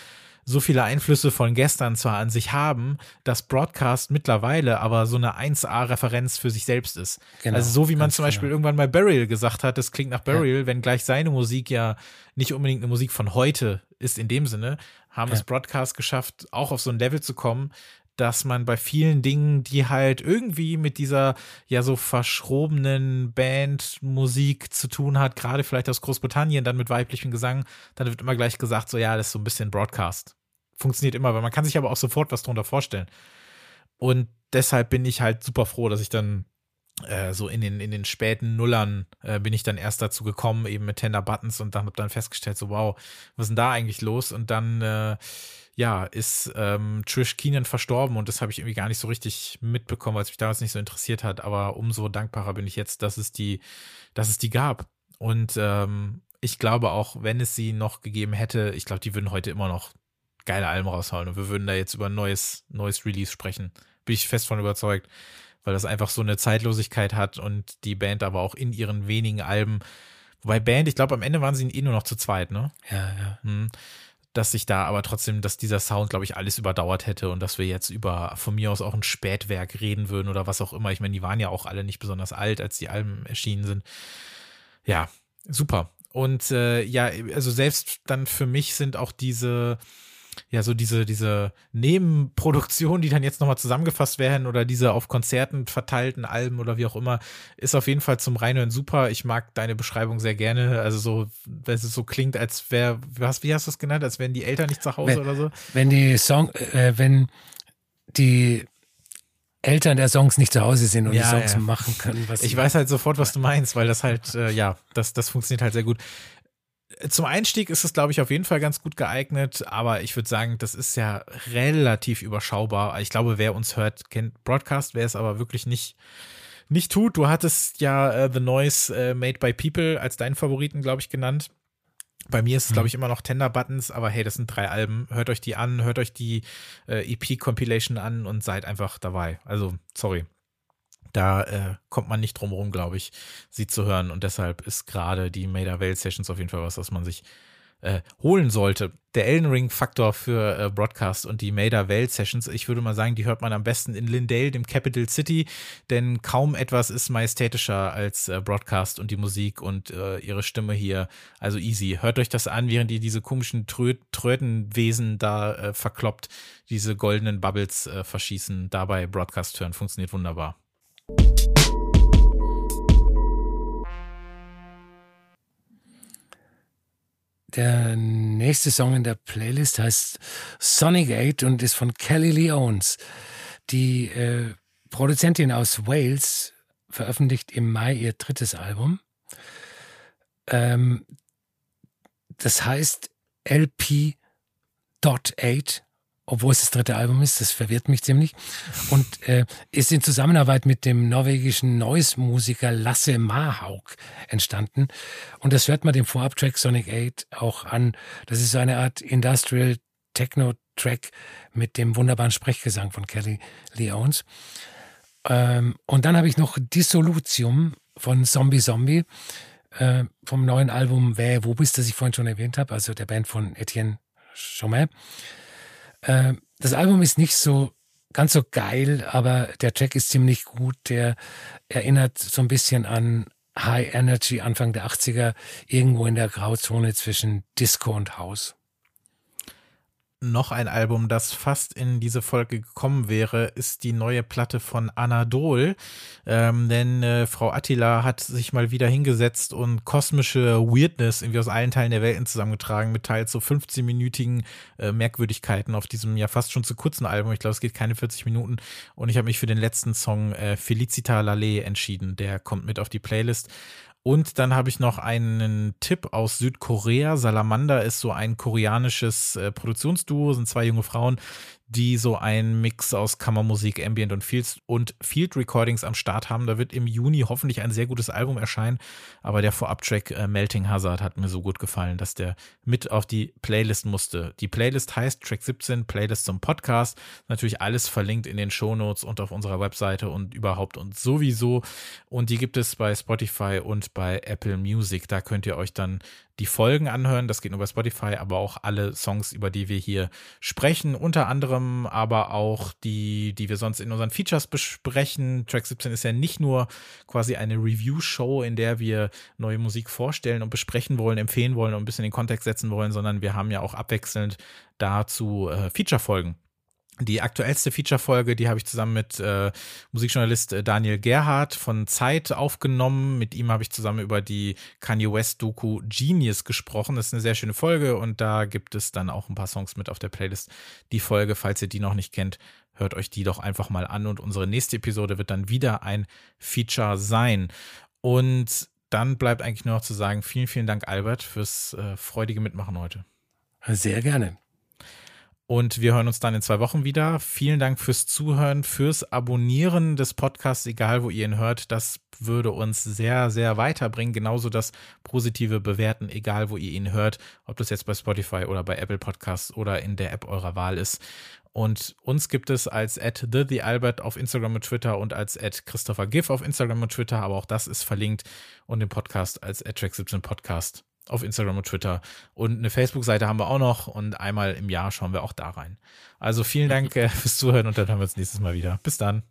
so viele Einflüsse von gestern zwar an sich haben, dass Broadcast mittlerweile aber so eine 1A-Referenz für sich selbst ist. Genau, also so wie man zum Beispiel genau. irgendwann bei Burial gesagt hat, das klingt nach Burial, ja. wenn gleich seine Musik ja nicht unbedingt eine Musik von heute ist in dem Sinne, haben ja. es Broadcast geschafft, auch auf so ein Level zu kommen, dass man bei vielen Dingen, die halt irgendwie mit dieser ja so verschrobenen Bandmusik zu tun hat, gerade vielleicht aus Großbritannien, dann mit weiblichem Gesang, dann wird immer gleich gesagt, so ja, das ist so ein bisschen Broadcast funktioniert immer, weil man kann sich aber auch sofort was drunter vorstellen. Und deshalb bin ich halt super froh, dass ich dann äh, so in den, in den späten Nullern äh, bin ich dann erst dazu gekommen, eben mit Tender Buttons und dann habe dann festgestellt, so wow, was ist denn da eigentlich los? Und dann äh, ja, ist ähm, Trish Keenan verstorben und das habe ich irgendwie gar nicht so richtig mitbekommen, weil es mich damals nicht so interessiert hat. Aber umso dankbarer bin ich jetzt, dass es die, dass es die gab. Und ähm, ich glaube auch, wenn es sie noch gegeben hätte, ich glaube, die würden heute immer noch geile Alben raushauen und wir würden da jetzt über ein neues, neues Release sprechen. Bin ich fest von überzeugt, weil das einfach so eine Zeitlosigkeit hat und die Band aber auch in ihren wenigen Alben, wobei Band, ich glaube, am Ende waren sie eh nur noch zu zweit, ne? Ja, ja. Hm, dass sich da aber trotzdem, dass dieser Sound, glaube ich, alles überdauert hätte und dass wir jetzt über von mir aus auch ein Spätwerk reden würden oder was auch immer. Ich meine, die waren ja auch alle nicht besonders alt, als die Alben erschienen sind. Ja, super. Und äh, ja, also selbst dann für mich sind auch diese ja, so diese, diese Nebenproduktionen, die dann jetzt nochmal zusammengefasst werden oder diese auf Konzerten verteilten Alben oder wie auch immer, ist auf jeden Fall zum Reinhören super. Ich mag deine Beschreibung sehr gerne. Also so, wenn es so klingt, als wäre, was, wie hast du es genannt, als wären die Eltern nicht zu Hause wenn, oder so? Wenn die Song, äh, wenn die Eltern der Songs nicht zu Hause sind und ja, die Songs ja. machen können. Was ich weiß halt sofort, was du meinst, weil das halt, äh, ja, das, das funktioniert halt sehr gut zum Einstieg ist es, glaube ich, auf jeden Fall ganz gut geeignet, aber ich würde sagen, das ist ja relativ überschaubar. Ich glaube, wer uns hört, kennt Broadcast, wer es aber wirklich nicht, nicht tut. Du hattest ja uh, The Noise uh, Made by People als deinen Favoriten, glaube ich, genannt. Bei mir ist es, glaube ich, immer noch Tender Buttons, aber hey, das sind drei Alben. Hört euch die an, hört euch die äh, EP-Compilation an und seid einfach dabei. Also, sorry da äh, kommt man nicht drum rum, glaube ich, sie zu hören. Und deshalb ist gerade die Maida Vale Sessions auf jeden Fall was, was man sich äh, holen sollte. Der Elden Ring Faktor für äh, Broadcast und die Maida Vale Sessions, ich würde mal sagen, die hört man am besten in Lindale, dem Capital City, denn kaum etwas ist majestätischer als äh, Broadcast und die Musik und äh, ihre Stimme hier. Also easy. Hört euch das an, während ihr diese komischen Trö Trötenwesen da äh, verkloppt, diese goldenen Bubbles äh, verschießen. Dabei Broadcast hören funktioniert wunderbar. Der nächste Song in der Playlist heißt Sonic 8 und ist von Kelly Leones. Die äh, Produzentin aus Wales veröffentlicht im Mai ihr drittes Album. Ähm, das heißt LP.8 obwohl es das dritte Album ist, das verwirrt mich ziemlich, und äh, ist in Zusammenarbeit mit dem norwegischen Noise-Musiker Lasse Mahauk entstanden. Und das hört man dem Vorab-Track Sonic 8 auch an. Das ist so eine Art Industrial Techno-Track mit dem wunderbaren Sprechgesang von Kelly Leones. Ähm, und dann habe ich noch Dissolutium von Zombie Zombie äh, vom neuen Album Wer, wo bist, das ich vorhin schon erwähnt habe, also der Band von Etienne Chomet. Äh, das Album ist nicht so ganz so geil, aber der Track ist ziemlich gut. Der erinnert so ein bisschen an High Energy Anfang der 80er, irgendwo in der Grauzone zwischen Disco und House noch ein Album, das fast in diese Folge gekommen wäre, ist die neue Platte von Anadol. Ähm, denn äh, Frau Attila hat sich mal wieder hingesetzt und kosmische Weirdness irgendwie aus allen Teilen der Welten zusammengetragen, mit teils so 15-minütigen äh, Merkwürdigkeiten auf diesem ja fast schon zu kurzen Album. Ich glaube, es geht keine 40 Minuten. Und ich habe mich für den letzten Song äh, Felicita Lale entschieden. Der kommt mit auf die Playlist. Und dann habe ich noch einen Tipp aus Südkorea. Salamander ist so ein koreanisches äh, Produktionsduo, sind zwei junge Frauen, die so einen Mix aus Kammermusik, Ambient und Field, und Field Recordings am Start haben. Da wird im Juni hoffentlich ein sehr gutes Album erscheinen. Aber der Vorab-Track äh, Melting Hazard hat mir so gut gefallen, dass der mit auf die Playlist musste. Die Playlist heißt Track 17, Playlist zum Podcast. Natürlich alles verlinkt in den Shownotes und auf unserer Webseite und überhaupt und sowieso. Und die gibt es bei Spotify und bei Apple Music. Da könnt ihr euch dann die Folgen anhören. Das geht nur bei Spotify, aber auch alle Songs, über die wir hier sprechen. Unter anderem aber auch die, die wir sonst in unseren Features besprechen. Track 17 ist ja nicht nur quasi eine Review-Show, in der wir neue Musik vorstellen und besprechen wollen, empfehlen wollen und ein bisschen in den Kontext setzen wollen, sondern wir haben ja auch abwechselnd dazu äh, Feature-Folgen. Die aktuellste Feature-Folge, die habe ich zusammen mit äh, Musikjournalist äh, Daniel Gerhardt von Zeit aufgenommen. Mit ihm habe ich zusammen über die Kanye West-Doku Genius gesprochen. Das ist eine sehr schöne Folge und da gibt es dann auch ein paar Songs mit auf der Playlist. Die Folge, falls ihr die noch nicht kennt, hört euch die doch einfach mal an und unsere nächste Episode wird dann wieder ein Feature sein. Und dann bleibt eigentlich nur noch zu sagen, vielen, vielen Dank, Albert, fürs äh, freudige Mitmachen heute. Sehr gerne. Und wir hören uns dann in zwei Wochen wieder. Vielen Dank fürs Zuhören, fürs Abonnieren des Podcasts, egal wo ihr ihn hört. Das würde uns sehr, sehr weiterbringen. Genauso das positive Bewerten, egal wo ihr ihn hört. Ob das jetzt bei Spotify oder bei Apple Podcasts oder in der App eurer Wahl ist. Und uns gibt es als at TheTheAlbert auf Instagram und Twitter und als at Christopher Giff auf Instagram und Twitter. Aber auch das ist verlinkt. Und den Podcast als at Track17 Podcast auf Instagram und Twitter. Und eine Facebook-Seite haben wir auch noch und einmal im Jahr schauen wir auch da rein. Also vielen (laughs) Dank äh, fürs Zuhören und dann hören wir uns nächstes Mal wieder. Bis dann.